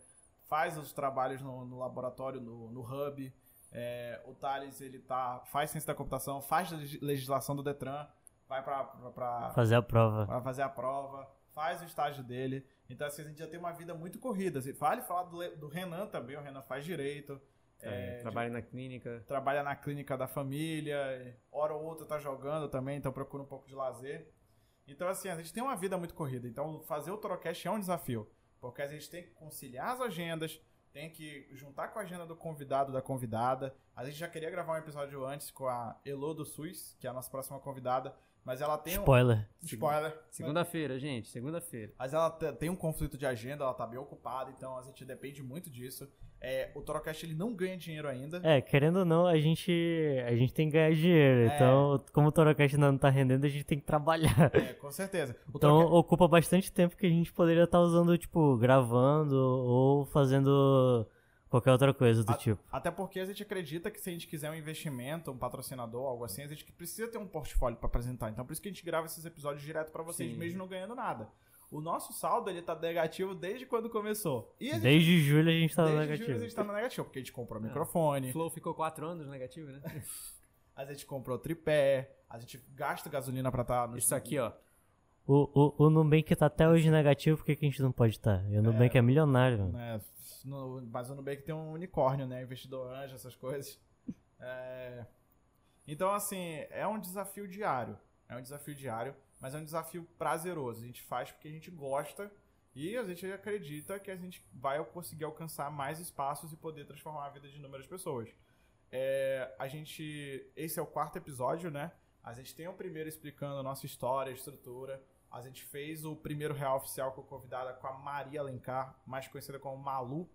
faz os trabalhos no, no laboratório, no, no hub. É, o Thales, ele tá, faz ciência da computação, faz legis- legislação do Detran, vai pra, pra, pra- Fazer a prova. vai fazer a prova, faz o estágio dele. Então, assim, a gente já tem uma vida muito corrida. Assim, Vale falar do, do Renan também, o Renan faz direito. É, é, trabalho na clínica. trabalha na clínica da família, hora ou outra tá jogando também, então procura um pouco de lazer. Então, assim, a gente tem uma vida muito corrida. Então, fazer o Torocast é um desafio. Porque a gente tem que conciliar as agendas, tem que juntar com a agenda do convidado, da convidada. A gente já queria gravar um episódio antes com a Elo do SUS, que é a nossa próxima convidada. Mas ela tem um... Spoiler. Spoiler. Segunda-feira, gente, segunda-feira. Mas ela te- tem um conflito de agenda, ela tá bem ocupada, então a gente depende muito disso. É, o Torocast ele não ganha dinheiro ainda. É, querendo ou não, a gente, a gente tem que ganhar dinheiro. É. Então, como o Torocast ainda não tá rendendo, a gente tem que trabalhar. É, com certeza. O Então, Torocast- ocupa bastante tempo que a gente poderia estar usando, tipo, gravando ou fazendo qualquer outra coisa do A- tipo. Até porque a gente acredita que se a gente quiser um investimento, um patrocinador, algo assim, a gente precisa ter um portfólio pra apresentar. Então por isso que a gente grava esses episódios direto pra vocês, Sim. mesmo não ganhando nada. O nosso saldo ele tá negativo desde quando começou. E gente, Desde julho a gente tá no desde negativo. julho a gente tá no negativo, porque a gente comprou É. microfone, Flow ficou quatro anos negativo, né? a gente comprou tripé, a gente gasta gasolina pra estar no Isso aqui, ó. O, o, o Nubank tá até hoje negativo, por que, que a gente não pode estar? E o Nubank é, milionário, mano. né? No, o Nubank tem um unicórnio, né? Investidor anjo, essas coisas. É, Então, assim, é um desafio diário. É um desafio diário, mas é um desafio prazeroso. A gente faz porque a gente gosta e a gente acredita que a gente vai conseguir alcançar mais espaços e poder transformar a vida de inúmeras pessoas. É, a gente. Esse é o quarto episódio, né? A gente tem o primeiro explicando a nossa história, a estrutura. A gente fez o primeiro real oficial com a convidada com a Maria Alencar, mais conhecida como Malu.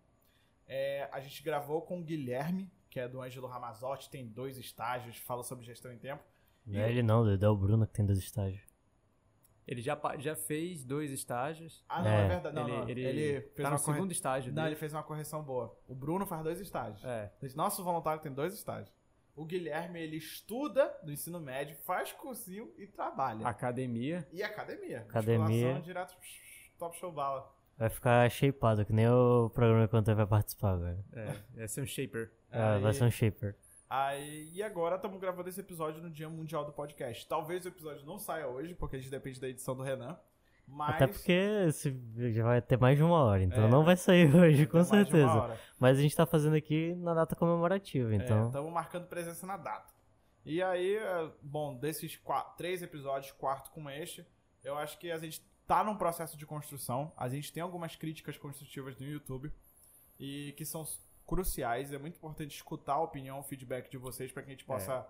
É, a gente gravou com o Guilherme, que é do Ângelo Ramazotti, tem dois estágios, fala sobre gestão em tempo. Não é ele não, é o Bruno que tem dois estágios. Ele já, já fez dois estágios. Ah, não, É. é, verdade. Não, ele, não. ele, Ele fez tá uma no corre- segundo estágio Não, dele. ele fez uma correção boa. O Bruno faz dois estágios. É. Nosso voluntário tem dois estágios. O Guilherme, ele estuda no ensino médio, faz cursinho e trabalha. Academia. E academia. Academia. Musculação direto, top show bala. Vai ficar shapeado, que nem o programa que o Antônio vai participar agora. É, vai ser um shaper. É, vai ser um shaper. Aí, e agora estamos gravando esse episódio no Dia Mundial do Podcast. Talvez o episódio não saia hoje, porque a gente depende da edição do Renan. Mas. Até porque esse já vai ter mais de uma hora, então É. não vai sair hoje, com certeza. Mas a gente tá fazendo aqui na data comemorativa, então. Estamos marcando presença na data. E aí, é, bom, desses qua- três episódios, quarto com este, eu acho que a gente tá num processo de construção. A gente tem algumas críticas construtivas no YouTube e que são cruciais. É muito importante escutar a opinião, o feedback de vocês para que a gente possa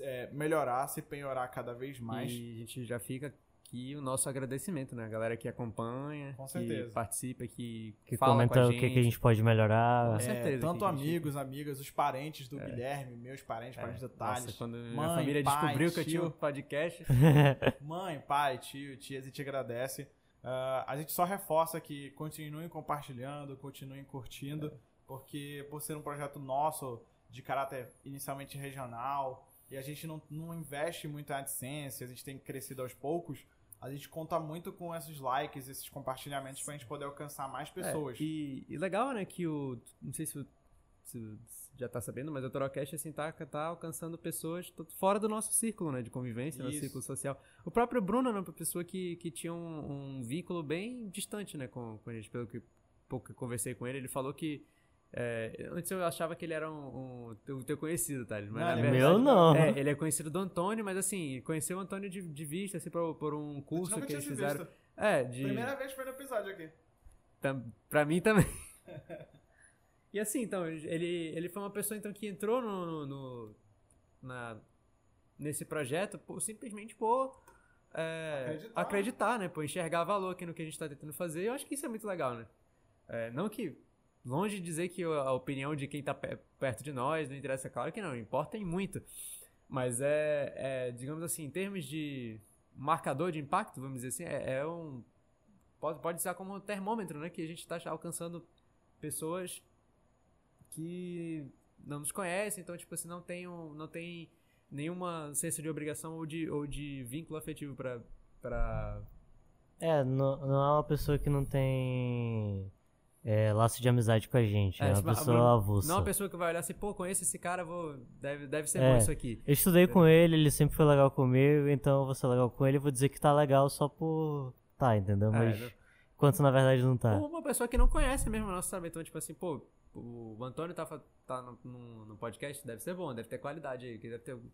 é, melhorar, se penhorar cada vez mais. E a gente já fica aqui o nosso agradecimento, né? A galera que acompanha, Com que certeza. participa, que, Que fala comenta com a o gente. que, que a gente pode melhorar. Com É, certeza tanto a gente- amigos, amigas, os parentes do Guilherme, meus parentes, parentes do Thales. Nossa, quando minha mãe, família pai, descobriu que eu tinha um podcast, Mãe, pai, tio, tias, e te agradece. Uh, a gente só reforça que continuem compartilhando, continuem curtindo, porque por ser um projeto nosso, de caráter inicialmente regional, e a gente não, não investe muito em AdSense, a gente tem crescido aos poucos, a gente conta muito com esses likes, esses compartilhamentos pra gente poder alcançar mais pessoas. É, e, e, legal, né, que o. Não sei se, se já tá sabendo, mas o Torocast, assim, tá, tá alcançando pessoas fora do nosso círculo, né, de convivência, no círculo social. O próprio Bruno, né, uma pessoa que, que tinha um, um vínculo bem distante, né, com, com a gente, pelo que pouco que conversei com ele, ele falou que é, antes eu achava que ele era um, um teu conhecido, tá? Mas, não, é verdade, meu não. É, ele é conhecido do Antônio, mas assim, conheceu o Antônio de, de vista, assim, por, por um curso que eles fizeram. É, de. Primeira vez foi no episódio aqui. Tam, pra mim também. e assim, então, ele, ele foi uma pessoa então que entrou no, no, no na, nesse projeto por, simplesmente por é, acreditar. acreditar, né? Por enxergar valor aqui no que a gente está tentando fazer. Eu acho que isso é muito legal, né? É, não que longe de dizer que a opinião de quem está perto de nós não interessa, claro que não, importa em muito. Mas é, é, digamos assim, em termos de marcador de impacto, vamos dizer assim, é, é um. Pode, pode ser como um termômetro, né? Que a gente está alcançando pessoas que não nos conhecem, então, tipo assim, não tem, um, não tem nenhuma senso de obrigação ou de, ou de vínculo afetivo para. Pra... É, não, não é uma pessoa que não tem é, laço de amizade com a gente. É, é uma tipo, pessoa avulsa. Não é uma pessoa que vai olhar assim, pô, conheço esse cara, vou, deve, deve ser é, bom isso aqui. Eu estudei com ele, ele sempre foi legal comigo, então eu vou ser legal com ele e vou dizer que tá legal só por. Tá, entendeu? É, Mas. Quanto na verdade não tá. Ou uma pessoa que não conhece mesmo nosso sabe? Então, tipo assim, pô, o Antônio tá, tá no, no, no, podcast, deve ser bom, deve ter qualidade aí, deve ter. Deve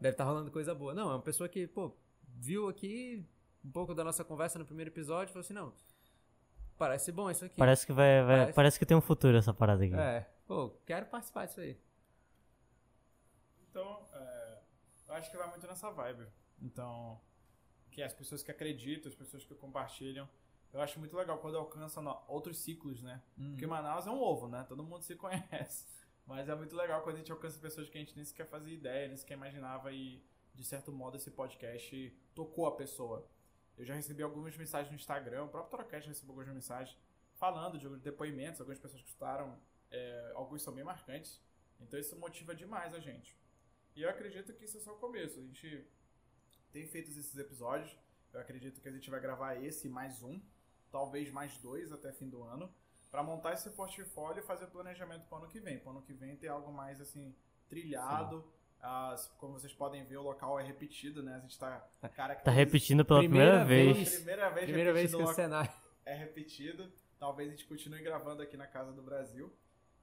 estar tá rolando coisa boa. Não, é uma pessoa que, pô, viu aqui um pouco da nossa conversa no primeiro episódio e falou assim, não Parece bom isso aqui. Parece que vai, vai parece... parece... que tem um futuro essa parada aqui. É. Pô, quero participar disso aí. Então, é, eu acho que vai muito nessa vibe. Então, que as pessoas que acreditam, as pessoas que compartilham. Eu acho muito legal quando alcança outros ciclos, né? Hum. Porque Manaus é um ovo, né? Todo mundo se conhece. Mas é muito legal quando a gente alcança pessoas que a gente nem sequer fazia ideia, nem sequer imaginava e, de certo modo, esse podcast tocou a pessoa. Eu já recebi algumas mensagens no Instagram, o próprio Torocast recebeu algumas mensagens falando de depoimentos, algumas pessoas que escutaram, é, alguns são bem marcantes. Então isso motiva demais a gente. E eu acredito que isso é só o começo. A gente tem feito esses episódios. Eu acredito que a gente vai gravar esse mais um, talvez mais dois até fim do ano, para montar esse portfólio e fazer o planejamento para o ano que vem. Para o ano que vem ter algo mais assim trilhado. Sim ah, como vocês podem ver, o local é repetido, né? A gente tá. Cara, tá repetindo pela primeira, primeira vez. Primeira vez, primeira vez que o cenário é repetido. Talvez a gente continue gravando aqui na Casa do Brasil.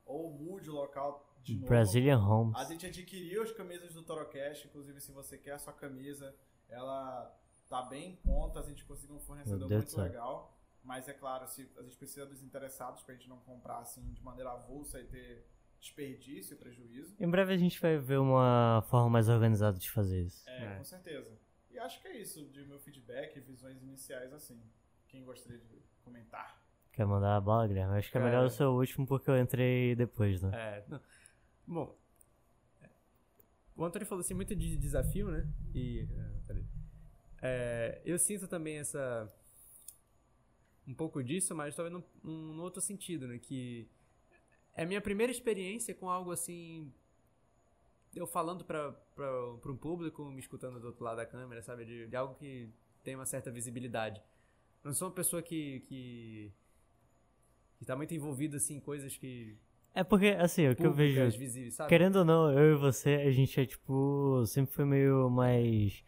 Ou mude o local de novo. Brazilian Homes. A gente adquiriu as camisas do Torocast. Inclusive, se você quer a sua camisa, ela tá bem em conta. A gente conseguiu um fornecedor muito legal. Mas é claro, se a gente precisa dos interessados pra gente não comprar assim de maneira avulsa e ter desperdício e prejuízo. Em breve a gente vai ver uma forma mais organizada de fazer isso. É, é, com certeza. E acho que é isso de meu feedback, visões iniciais assim. Quem gostaria de comentar? Quer mandar a bola, Guilherme? Acho que é, é melhor o seu último porque eu entrei depois, né? É. Não. Bom. O Antônio falou assim muito de desafio, né? E. É, eu sinto também essa. Um pouco disso, mas talvez num, num outro sentido, né? Que é a minha primeira experiência com algo assim. Eu falando para um público, me escutando do outro lado da câmera, sabe? De, de, algo que tem uma certa visibilidade. Não sou uma pessoa que. que, que tá muito envolvido assim, em coisas que. É porque, assim, o que eu vejo. Visíveis, querendo ou não, eu e você, a gente é tipo. Sempre foi meio mais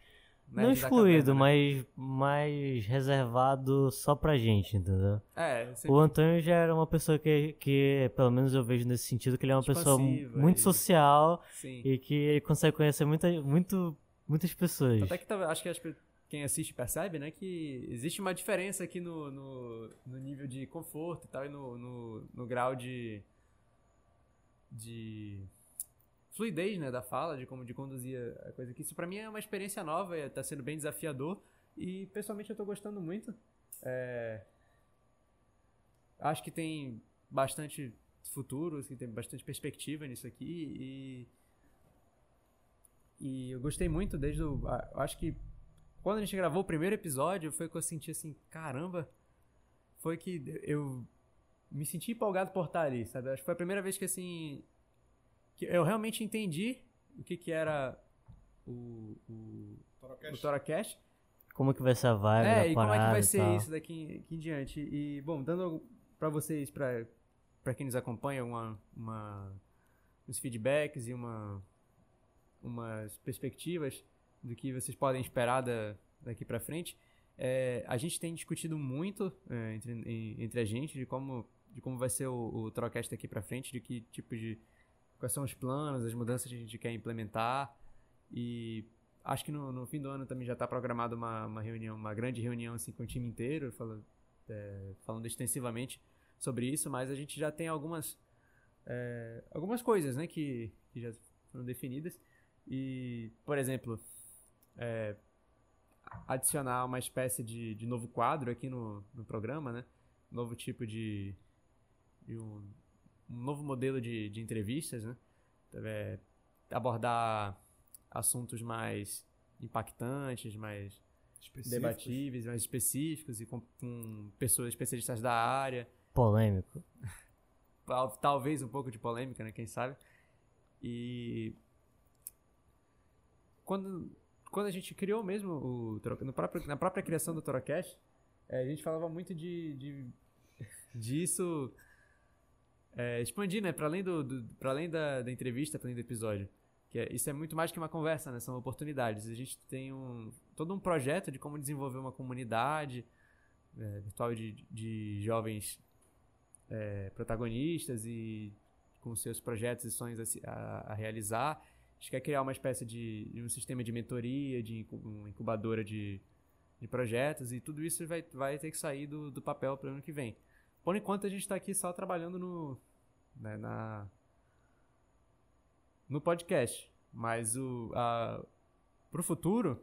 não excluído, né? mas mais reservado só pra gente, entendeu? É, O Antônio já era uma pessoa que, que, pelo menos eu vejo nesse sentido, que ele é uma pessoa muito e... social Sim. e que consegue conhecer muita, muito, muitas pessoas. Até que acho que quem assiste percebe, né, que existe uma diferença aqui no, no, no nível de conforto e tal, e no, no, no grau de. de fluidez, né, da fala, de como de conduzir a coisa aqui. Isso para mim é uma experiência nova, está sendo bem desafiador e pessoalmente eu estou gostando muito. É... Acho que tem bastante futuro, assim, tem bastante perspectiva nisso aqui e e eu gostei muito desde o acho que quando a gente gravou o primeiro episódio, foi que eu senti assim, caramba, foi que eu me senti empolgado por estar ali, sabe? Acho que foi a primeira vez que assim que eu realmente entendi o que que era o o, o Toracast. Como que vai ser a vibe É, da e como é que vai ser tal. isso daqui, aqui em diante. E, bom, dando pra vocês, pra quem nos acompanha, uma, uma, uns feedbacks e uma, umas perspectivas do que vocês podem esperar da, daqui pra frente. É, a gente tem discutido muito é, entre, em- entre a gente de como, de como vai ser o, o Trocast daqui pra frente, de que tipo de. Quais são os planos, as mudanças que a gente quer implementar. E acho que no, no fim do ano também já está programada uma, uma reunião, uma grande reunião assim, com o time inteiro, falando, é, falando extensivamente sobre isso, mas a gente já tem algumas, é, algumas coisas né, que, que já foram definidas. E, por exemplo, é, adicionar uma espécie de, de novo quadro aqui no, no programa, né? Novo tipo de. de um, um novo modelo de, de entrevistas, né? É, abordar assuntos mais impactantes, mais Específicos. debatíveis, mais específicos e com, com pessoas especialistas da área. Polêmico. Tal- Talvez um pouco de polêmica, né? Quem sabe. E quando, quando a gente criou mesmo o no próprio, na própria criação do Torocast, eh, a gente falava muito de, de disso eh, expandir, né? Para além do, do além da, da entrevista, para além do episódio. Que é- isso é muito mais que uma conversa, né? São oportunidades. A gente tem um todo um projeto de como desenvolver uma comunidade eh, virtual de, de jovens eh, protagonistas e com seus projetos e sonhos a, a- a realizar. A gente quer criar uma espécie de, de um sistema de mentoria, de uma incubadora de, de projetos e tudo isso vai, vai ter que sair do, do papel para o ano que vem. Por enquanto a gente está aqui só trabalhando no, né, na, no podcast, mas o, a, pro futuro,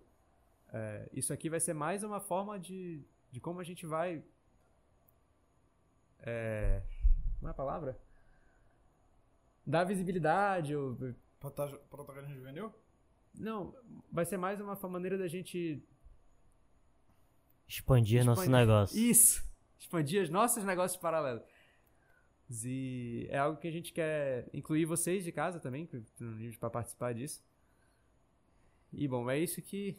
é, isso aqui vai ser mais uma forma de, de como a gente vai. É, como é a palavra? Dar visibilidade. Ou, Prota- Protagonismo juvenil? não, vai ser mais uma maneira da gente. Expandir nosso expandir- negócio. Isso! Expandir os nossos negócios paralelos. E é algo que a gente quer incluir vocês de casa também, para participar disso. E bom, é isso que.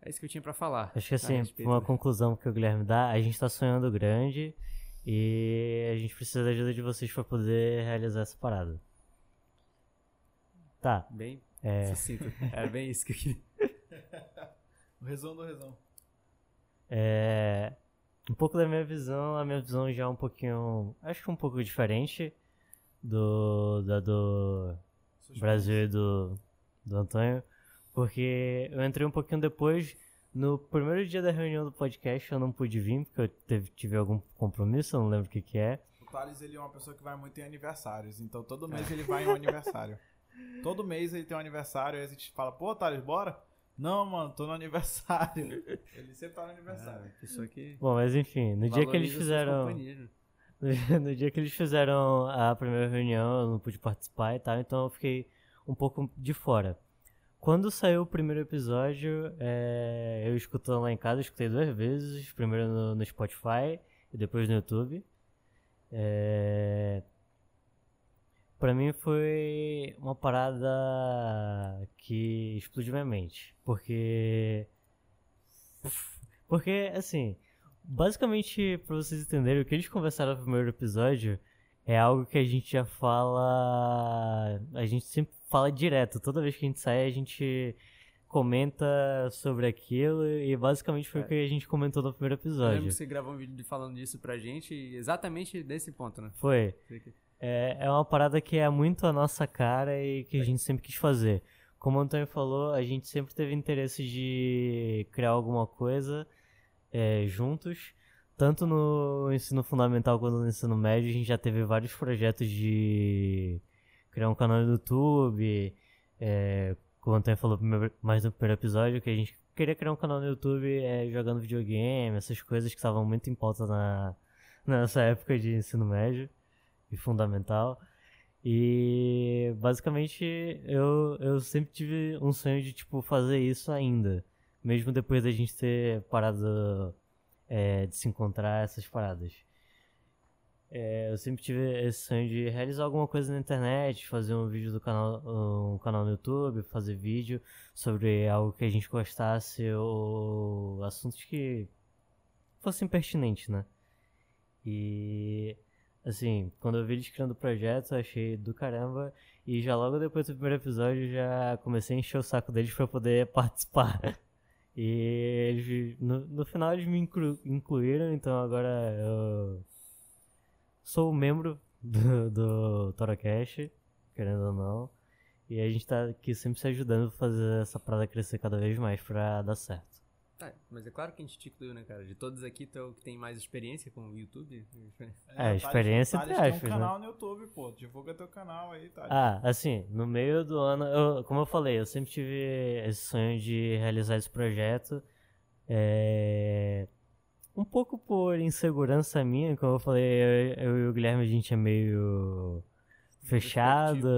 É isso que eu tinha pra falar. Acho que assim, respeito uma conclusão que o Guilherme dá, a gente tá sonhando grande e a gente precisa da ajuda de vocês pra poder realizar essa parada. Tá, Bem é, sucinto. Era bem isso que eu queria. O resumo do resumo. é, um pouco da minha visão, a minha visão já é um pouquinho, acho que um pouco diferente do da do Brasil e do, do Antônio, porque eu entrei um pouquinho depois. No primeiro dia da reunião do podcast eu não pude vir, porque eu teve, tive algum compromisso, eu não lembro o que, que é. O Thales, ele é uma pessoa que vai muito em aniversários, então todo mês ele vai em um aniversário. Todo mês ele tem um aniversário, aí a gente fala, pô, Thales, bora? Não, mano, tô no aniversário. ele sempre tá no aniversário. Ah, pessoa que. Bom, mas enfim, no dia que eles fizeram. No, no dia que eles fizeram a primeira reunião, eu não pude participar e tal, então eu fiquei um pouco de fora. Quando saiu o primeiro episódio, é, eu escutando lá em casa, eu escutei duas vezes, primeiro no, no Spotify e depois no YouTube. É, pra mim foi uma parada que explodiu minha mente, porque porque assim, basicamente pra vocês entenderem o que eles conversaram no primeiro episódio é algo que a gente já fala, a gente sempre fala direto, toda vez que a gente sai a gente comenta sobre aquilo e basicamente foi o É. que a gente comentou no primeiro Eu lembro episódio. que você gravou um vídeo de- falando disso pra gente, exatamente desse ponto, né? Foi. É, é uma parada que é muito a nossa cara e que a gente sempre quis fazer. Como o Antônio falou, a gente sempre teve interesse de criar alguma coisa é, juntos. Tanto no ensino fundamental quanto no ensino médio, a gente já teve vários projetos de criar um canal no YouTube. É, como o falou mais no primeiro episódio, que a gente queria criar um canal no YouTube é, jogando videogame, essas coisas que estavam muito em pauta na, nessa época de ensino médio e fundamental. E basicamente eu, eu sempre tive um sonho de tipo fazer isso ainda. mesmo depois da gente ter parado é, de se encontrar essas paradas. É, eu sempre tive esse sonho de realizar alguma coisa na internet, fazer um vídeo do canal, um canal no YouTube, fazer vídeo sobre algo que a gente gostasse ou assuntos que fossem pertinentes, né? E assim, quando eu vi eles criando o projeto, eu achei do caramba e já logo depois do primeiro episódio já comecei a encher o saco deles para poder participar. E eles, no, no final eles me inclu, incluíram, então agora eu sou membro do, do Torocast, querendo ou não. E a gente tá aqui sempre se ajudando a fazer essa parada crescer cada vez mais pra dar certo. Tá, mas é claro que a gente te incluiu, né, cara? De todos aqui, tu é o que tem mais experiência com o YouTube. É, experiência Thales, entre aspas, tem um né? canal no YouTube, pô. Divulga teu canal aí, tá? Ah, assim, no meio do ano, eu- como eu falei, eu sempre tive esse sonho de realizar esse projeto. É, Um pouco por insegurança minha, como eu falei, eu, eu e o Guilherme a gente é meio fechado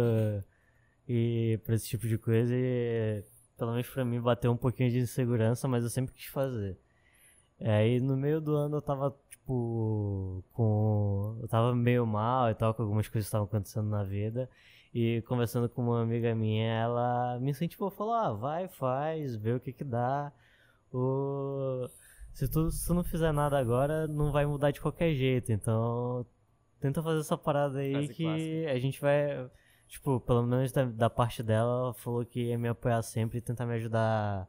e pra esse tipo de coisa, e, pelo menos pra mim bateu um pouquinho de insegurança, mas eu sempre quis fazer. Aí no meio do ano eu tava, tipo, com. Eu tava meio mal e tal, com algumas coisas que estavam acontecendo na vida. E conversando com uma amiga minha, ela me incentivou, falou, ah, vai, faz, vê o que que dá. O... Se, tu, se tu não fizer nada agora, não vai mudar de qualquer jeito. Então, tenta fazer essa parada aí Frase que clássica. a gente vai. Tipo, pelo menos da, da parte dela, ela falou que ia me apoiar sempre e tentar me ajudar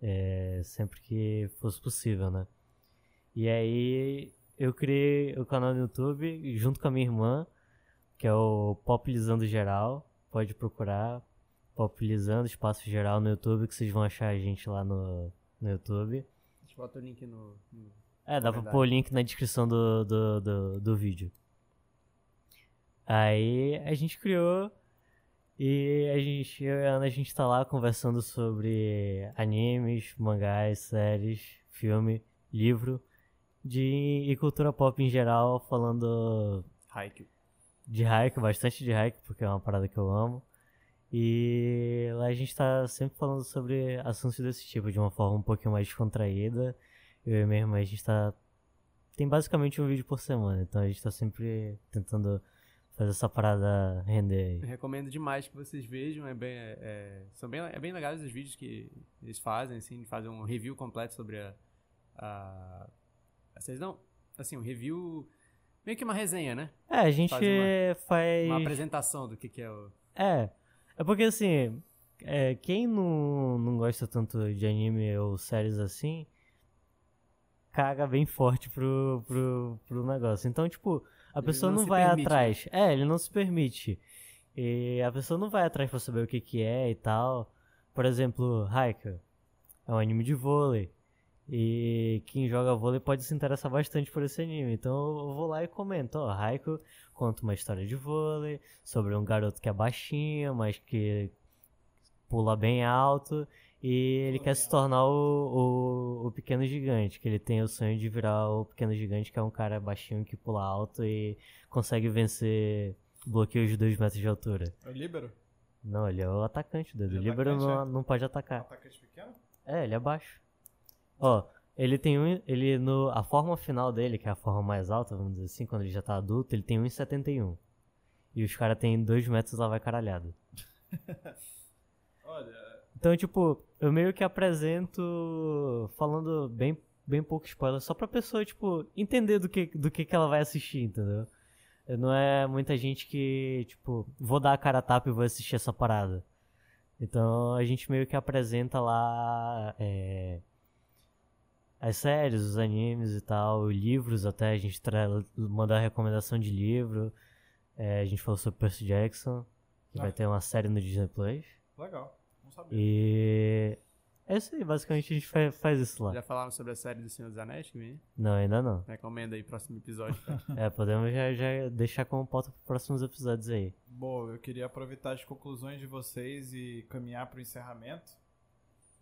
é, sempre que fosse possível, né? E aí eu criei o canal no YouTube junto com a minha irmã, que é o Populizando Geral. Pode procurar Populizando Espaço Geral no YouTube, que vocês vão achar a gente lá no, no YouTube. Gente bota o link no. no- É, dá pra pôr o link na descrição do, do, do, do vídeo. Aí a gente criou e a gente, eu e a Ana, a gente tá lá conversando sobre animes, mangás, séries, filme, livro de, e cultura pop em geral, falando Haikyuu. de haiku, bastante de haiku, porque é uma parada que eu amo. E lá a gente tá sempre falando sobre assuntos desse tipo, de uma forma um pouquinho mais descontraída. Eu e minha irmã, a gente tá. Tem basicamente um vídeo por semana, então a gente tá sempre tentando fazer essa parada render Eu aí. recomendo demais que vocês vejam. É bem, é, é- são bem, é bem legais os vídeos que eles fazem, assim, fazem um review completo sobre a. a vocês não? Assim, um review. Meio que uma resenha, né? É, a gente Faz uma- faz. Uma apresentação do que, que é o. É, é porque assim, é, quem não, não gosta tanto de anime ou séries assim, caga bem forte pro, pro, pro negócio. Então, tipo, a Ele pessoa não não, vai permite, né? atrás. É, ele não se permite. E a pessoa não vai atrás pra saber o que que é e tal. Por exemplo, Haikyuu é um anime de vôlei. E quem joga vôlei pode se interessar bastante por esse anime. Então eu vou lá e comento, ó, Haikyuu conta uma história de vôlei sobre um garoto que é baixinho, mas que pula bem alto e ele quer se tornar o, o, o pequeno gigante, que ele tem o sonho de virar o pequeno gigante, que é um cara baixinho que pula alto e consegue vencer bloqueios de 2 metros de altura. É o Líbero? Não, ele é o atacante, Dedo. Ele O é Líbero não, não pode atacar. Atacante pequeno? É, ele é baixo. Ó, ele tem um. Ele no. A forma final dele, que é a forma mais alta, vamos dizer assim, quando ele já tá adulto, ele tem 1,71. E os caras têm 2 metros lá vai caralhado. Olha, Então, tipo, eu meio que apresento falando bem, bem pouco spoiler, só pra pessoa, tipo, entender do que, do que, que ela vai assistir, entendeu? Não é muita gente que, tipo, vou dar a cara a tapa e vou assistir essa parada. Então a gente meio que apresenta lá é, as séries, os animes e tal, livros até, a gente tra- manda recomendação de livro. É, a gente falou sobre Percy Jackson, que Ah. vai ter uma série no Disney Plus. legal. Não sabia. E é isso aí, basicamente a gente fa- faz isso lá. Já falaram sobre a série do Senhor dos Anéis que? Não, ainda não. Recomenda aí, próximo episódio. cara. É, podemos já, já deixar como pauta para próximos episódios aí. Bom, eu queria aproveitar as conclusões de vocês e caminhar para o encerramento.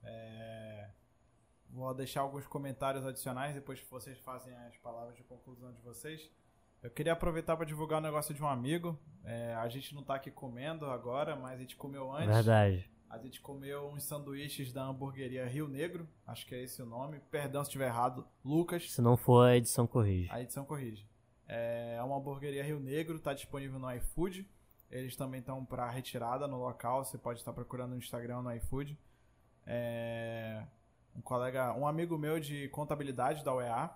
É, Vou deixar alguns comentários adicionais depois que vocês fazem as palavras de conclusão de vocês. Eu queria aproveitar para divulgar um negócio de um amigo. É, a gente não tá aqui comendo agora, mas a gente comeu antes. Verdade. A gente comeu uns sanduíches da hamburgueria Rio Negro, acho que é esse o nome. Perdão se estiver errado, Lucas. Se não for, a edição corrige. A edição corrige. É uma hamburgueria Rio Negro, está disponível no iFood. Eles também estão para retirada no local, você pode estar procurando no Instagram, no iFood. É um colega, um amigo meu de contabilidade da UEA,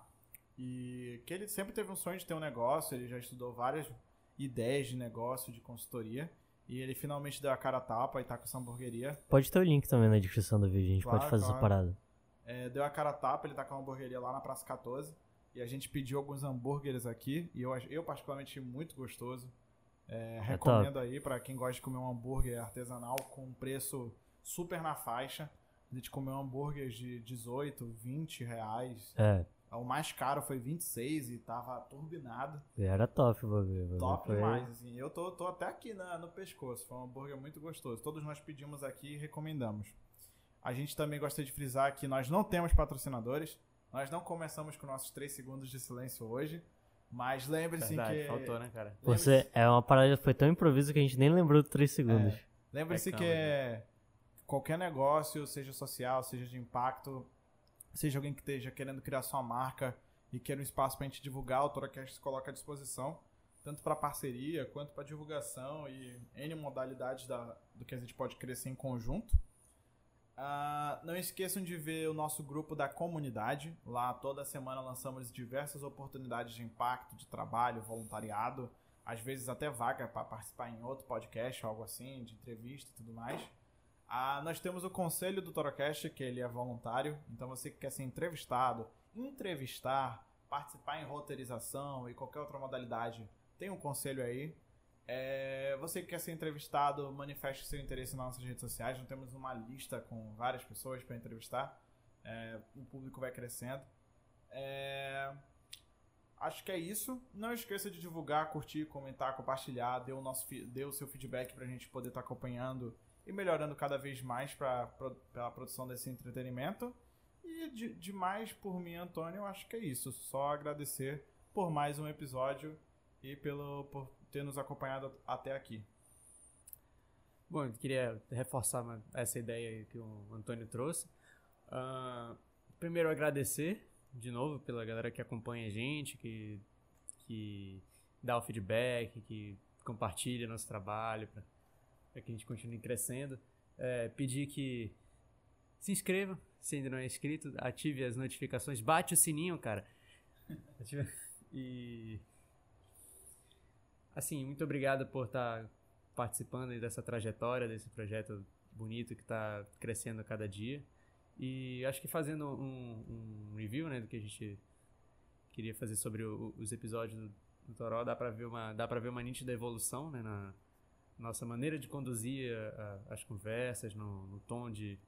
e que ele sempre teve um sonho de ter um negócio, ele já estudou várias ideias de negócio, de consultoria. E ele finalmente deu a cara a tapa e tá com essa hamburgueria. Pode ter o link também na descrição do vídeo, a gente claro, pode fazer claro. essa parada. É, deu a cara a tapa, ele tá com a hamburgueria lá na Praça 14. E a gente pediu alguns hambúrgueres aqui. E eu, eu particularmente, muito gostoso. É, é recomendo aí para quem gosta de comer um hambúrguer artesanal com um preço super na faixa. A gente comeu hambúrguer de 18, 20 reais. É. O mais caro foi 26 e tava turbinado. Era top o bagulho. Top foi... demais, assim. Eu tô, tô até aqui na, no pescoço. Foi um hambúrguer muito gostoso. Todos nós pedimos aqui e recomendamos. A gente também gostaria de frisar que nós não temos patrocinadores. Nós não começamos com nossos 3 segundos de silêncio hoje. Mas lembre-se que. faltou, né, cara? Você é uma parada foi tão improviso que a gente nem lembrou dos 3 segundos. É. Lembre-se é que é qualquer negócio, seja social, seja de impacto, seja alguém que esteja querendo criar sua marca e queira um espaço para a gente divulgar, o Toracast se coloca à disposição, tanto para parceria quanto para divulgação e N modalidades da, do que a gente pode crescer em conjunto. Uh, não esqueçam de ver o nosso grupo da comunidade. Lá toda semana lançamos diversas oportunidades de impacto, de trabalho, voluntariado, às vezes até vaga para participar em outro podcast, algo assim, de entrevista e tudo mais. Ah, nós temos o conselho do Torocast, que ele é voluntário. Então você que quer ser entrevistado, entrevistar, participar em roteirização e qualquer outra modalidade, tem um conselho aí. É, você que quer ser entrevistado, manifeste seu interesse nas nossas redes sociais. Nós temos uma lista com várias pessoas para entrevistar. É, o público vai crescendo. É, acho que é isso. Não esqueça de divulgar, curtir, comentar, compartilhar. Dê o, nosso, dê o seu feedback para a gente poder estar tá acompanhando e melhorando cada vez mais para a produção desse entretenimento. E de, de mais por mim, Antônio, eu acho que é isso. Só agradecer por mais um episódio e pelo, por ter nos acompanhado até aqui. Bom, eu queria reforçar essa ideia que o Antônio trouxe. Uh, primeiro, agradecer de novo pela galera que acompanha a gente, que, que dá o feedback, que compartilha nosso trabalho. Para que a gente continue crescendo. É, pedir que se inscreva, se ainda não é inscrito, ative as notificações, bate o sininho, cara. E assim, muito obrigado por estar tá participando dessa trajetória, desse projeto bonito que está crescendo a cada dia. E acho que fazendo um, um, review né, do que a gente queria fazer sobre o, os episódios do, do Toró, dá para ver uma dá para ver uma nítida evolução né, na, nossa maneira de conduzir a, a, as conversas, no, no, tom de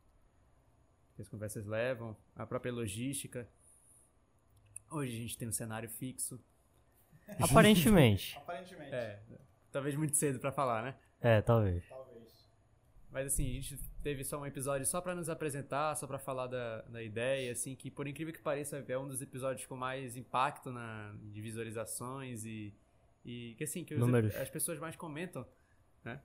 que as conversas levam, a própria logística. Hoje a gente tem um cenário fixo. Aparentemente. Aparentemente. É, talvez muito cedo para falar, né? É, talvez. Talvez. Mas assim, a gente teve só um episódio só para nos apresentar, só para falar da, da ideia, assim, que por incrível que pareça é um dos episódios com mais impacto na, de visualizações e, e que assim, que os, as pessoas mais comentam né?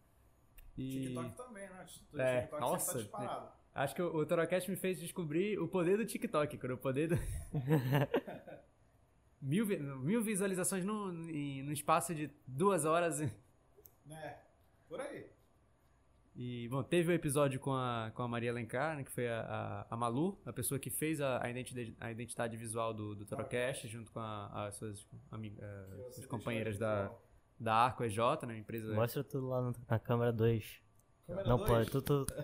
E... TikTok também, né? O é, TikTok tá nossa, tá acho que o, o Torocast me fez descobrir o poder do TikTok, cara, o poder do... mil, mil visualizações no, no espaço de duas horas. É, por aí. E, bom, teve o um episódio com a, com a Maria Alencar, né, que foi a, a, a, Malu, a pessoa que fez a, a, identidade, a identidade visual do, do Torocast, junto com a, as suas, suas companheiras da, da Arco EJ, né? Empresa. Mostra tudo lá na câmera 2. Não dois? pode, tudo. tudo...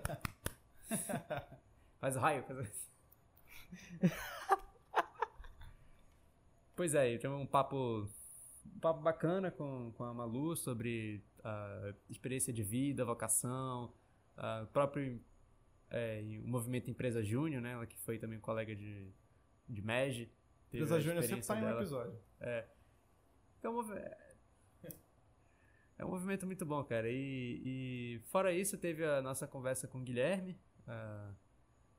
faz o raio. Faz... pois é, tive um papo, um papo bacana com, com a Malu sobre a experiência de vida, vocação, o próprio é, o movimento Empresa Júnior, né? Ela que foi também colega de, de MEG. Empresa Júnior sempre sai tá em um episódio. É. Então, é um movimento muito bom, cara. E, e fora isso, teve a nossa conversa com o Guilherme uh,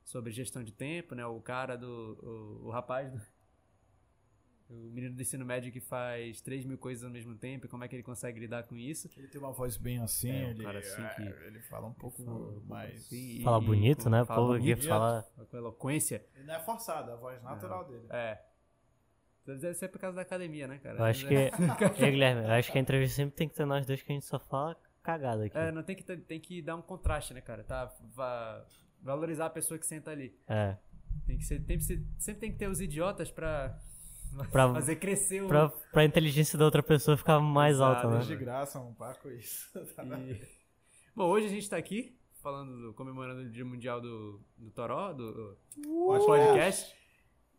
sobre gestão de tempo, né? O cara do. O, o rapaz do. O menino do ensino médio que faz 3 mil coisas ao mesmo tempo, e como é que ele consegue lidar com isso. Ele tem uma voz bem assim, É, um ele, cara assim é, que- ele fala um pouco Fala mais. assim, e- Fala e bonito, com- né? Fala bonito, fala. com eloquência. Ele não é forçado, é a voz natural dele. É. Deve ser por causa da academia, né, cara? Eu acho que. Ei, Guilherme, eu acho que a entrevista sempre tem que ter nós dois que a gente só fala cagada aqui. É, não tem que, ter- tem que dar um contraste, né, cara? Tá, va- valorizar a pessoa que senta ali. É. Tem que ser, tem que ser- sempre tem que ter os idiotas pra, Pra- fazer crescer o. Pra, pra inteligência da outra pessoa ficar mais Exato, alta, É de né? graça, um par com isso. Tá E- Bom, hoje a gente tá aqui falando, do- comemorando o Dia Mundial do, do Toró, do, do podcast.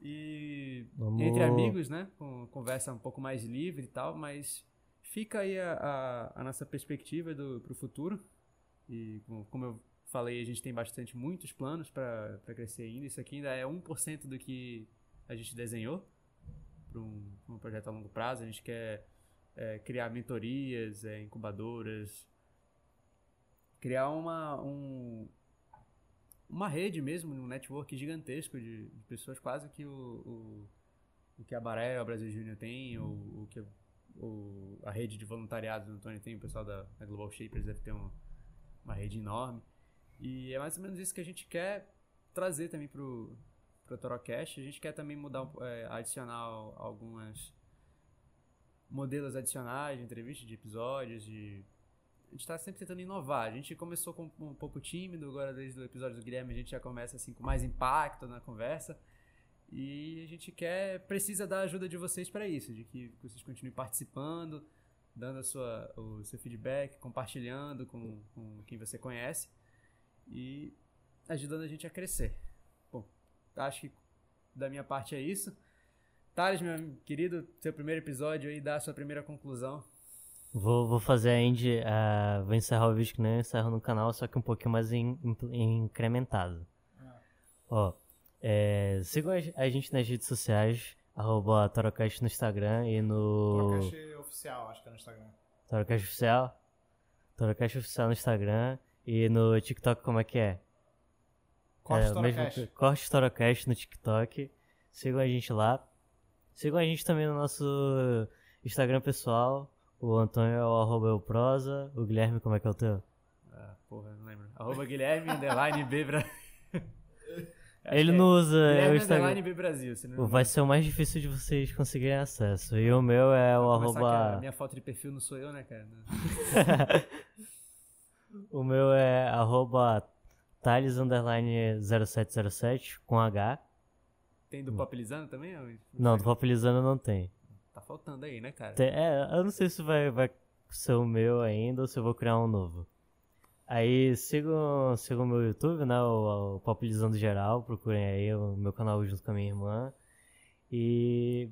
E Vamos- entre amigos, né? Com conversa um pouco mais livre e tal, mas fica aí a, a, a nossa perspectiva do, pro futuro. E como, eu falei, a gente tem bastante, muitos planos para crescer ainda. Isso aqui ainda é 1% do que a gente desenhou para um, um projeto a longo prazo. A gente quer é, criar mentorias, é, incubadoras, criar uma, um, uma rede mesmo, um network gigantesco de, de pessoas, quase que o, o, o que a Baré, o Brasil Júnior tem, ou o que o, a rede de voluntariado do Antônio tem, o pessoal da, da Global Shapers deve ter um- uma rede enorme. E é mais ou menos isso que a gente quer trazer também pro, pro Torocast. A gente quer também mudar, é, adicionar algumas modelos adicionais de entrevistas, de episódios, de a gente está sempre tentando inovar. A gente começou com um pouco tímido, agora desde o episódio do Guilherme a gente já começa assim com mais impacto na conversa. E a gente quer, precisa da ajuda de vocês para isso, de que vocês continuem participando, dando a sua, o seu feedback, compartilhando com, com quem você conhece e ajudando a gente a crescer. Bom, acho que da minha parte é isso. Thales, meu querido, seu primeiro episódio aí, dá a sua primeira conclusão. Vou, vou fazer a Indy. ah, vou encerrar o vídeo que nem eu encerro no canal, só que um pouquinho mais in- in- incrementado. Ó, é, sigam a gente nas redes sociais, arroba Torocast no Instagram e no. Podcast oficial, acho que é no Instagram. Torocast Oficial. Torocast Oficial no Instagram. E no TikTok, como é que é? Corte é, mesmo Torocast. Corte Torocast no TikTok. Sigam a gente lá. Sigam a gente também no nosso Instagram pessoal. O Antônio é o arroba eu prosa. O Guilherme, como é que é o teu? Ah, porra, não lembro. Arroba Guilherme, underline B Brasil. Ele não usa é o Instagram. B Brasil. se não Vai ser o mais difícil de vocês conseguirem acesso. E o meu é o arroba. minha foto de perfil não sou eu, né, cara? O meu é arroba Thales underline 0707 com H. Tem do Popilizando também? ou- Não, do Popilizando não tem. Tá faltando aí, né, cara? Tem- É, eu não sei se vai, vai ser o meu ainda ou se eu vou criar um novo. Aí sigam, sigam o meu YouTube, né? O, o Populizando Geral. Procurem aí o meu canal junto com a minha irmã. E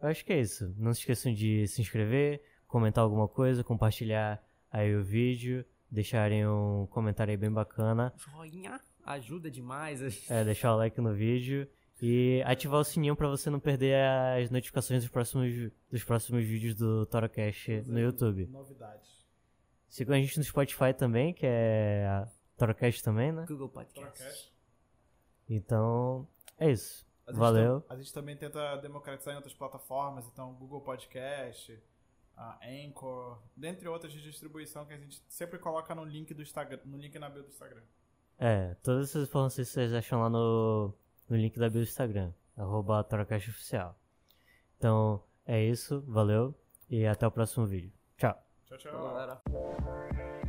eu acho que é isso. Não se esqueçam de se inscrever, comentar alguma coisa, compartilhar aí o vídeo, deixarem um comentário aí bem bacana. Joinha ajuda demais. É, deixar o like no vídeo e ativar o sininho pra você não perder as notificações dos próximos, dos próximos vídeos do Torocast no YouTube. Novidades. Sigam a gente no Spotify também, que é a Torocast também, né? Google Podcast. Então, é isso. A Valeu. a gente também tenta democratizar em outras plataformas, então Google Podcast, a Anchor, dentre outras de distribuição que a gente sempre coloca no link do Instagram, no link na bio do Instagram. É, todas essas informações vocês acham lá no, no link da bio do Instagram, arroba Oficial. Então, é isso, valeu e até o próximo vídeo. Tchau. Tchau, tchau. Galera.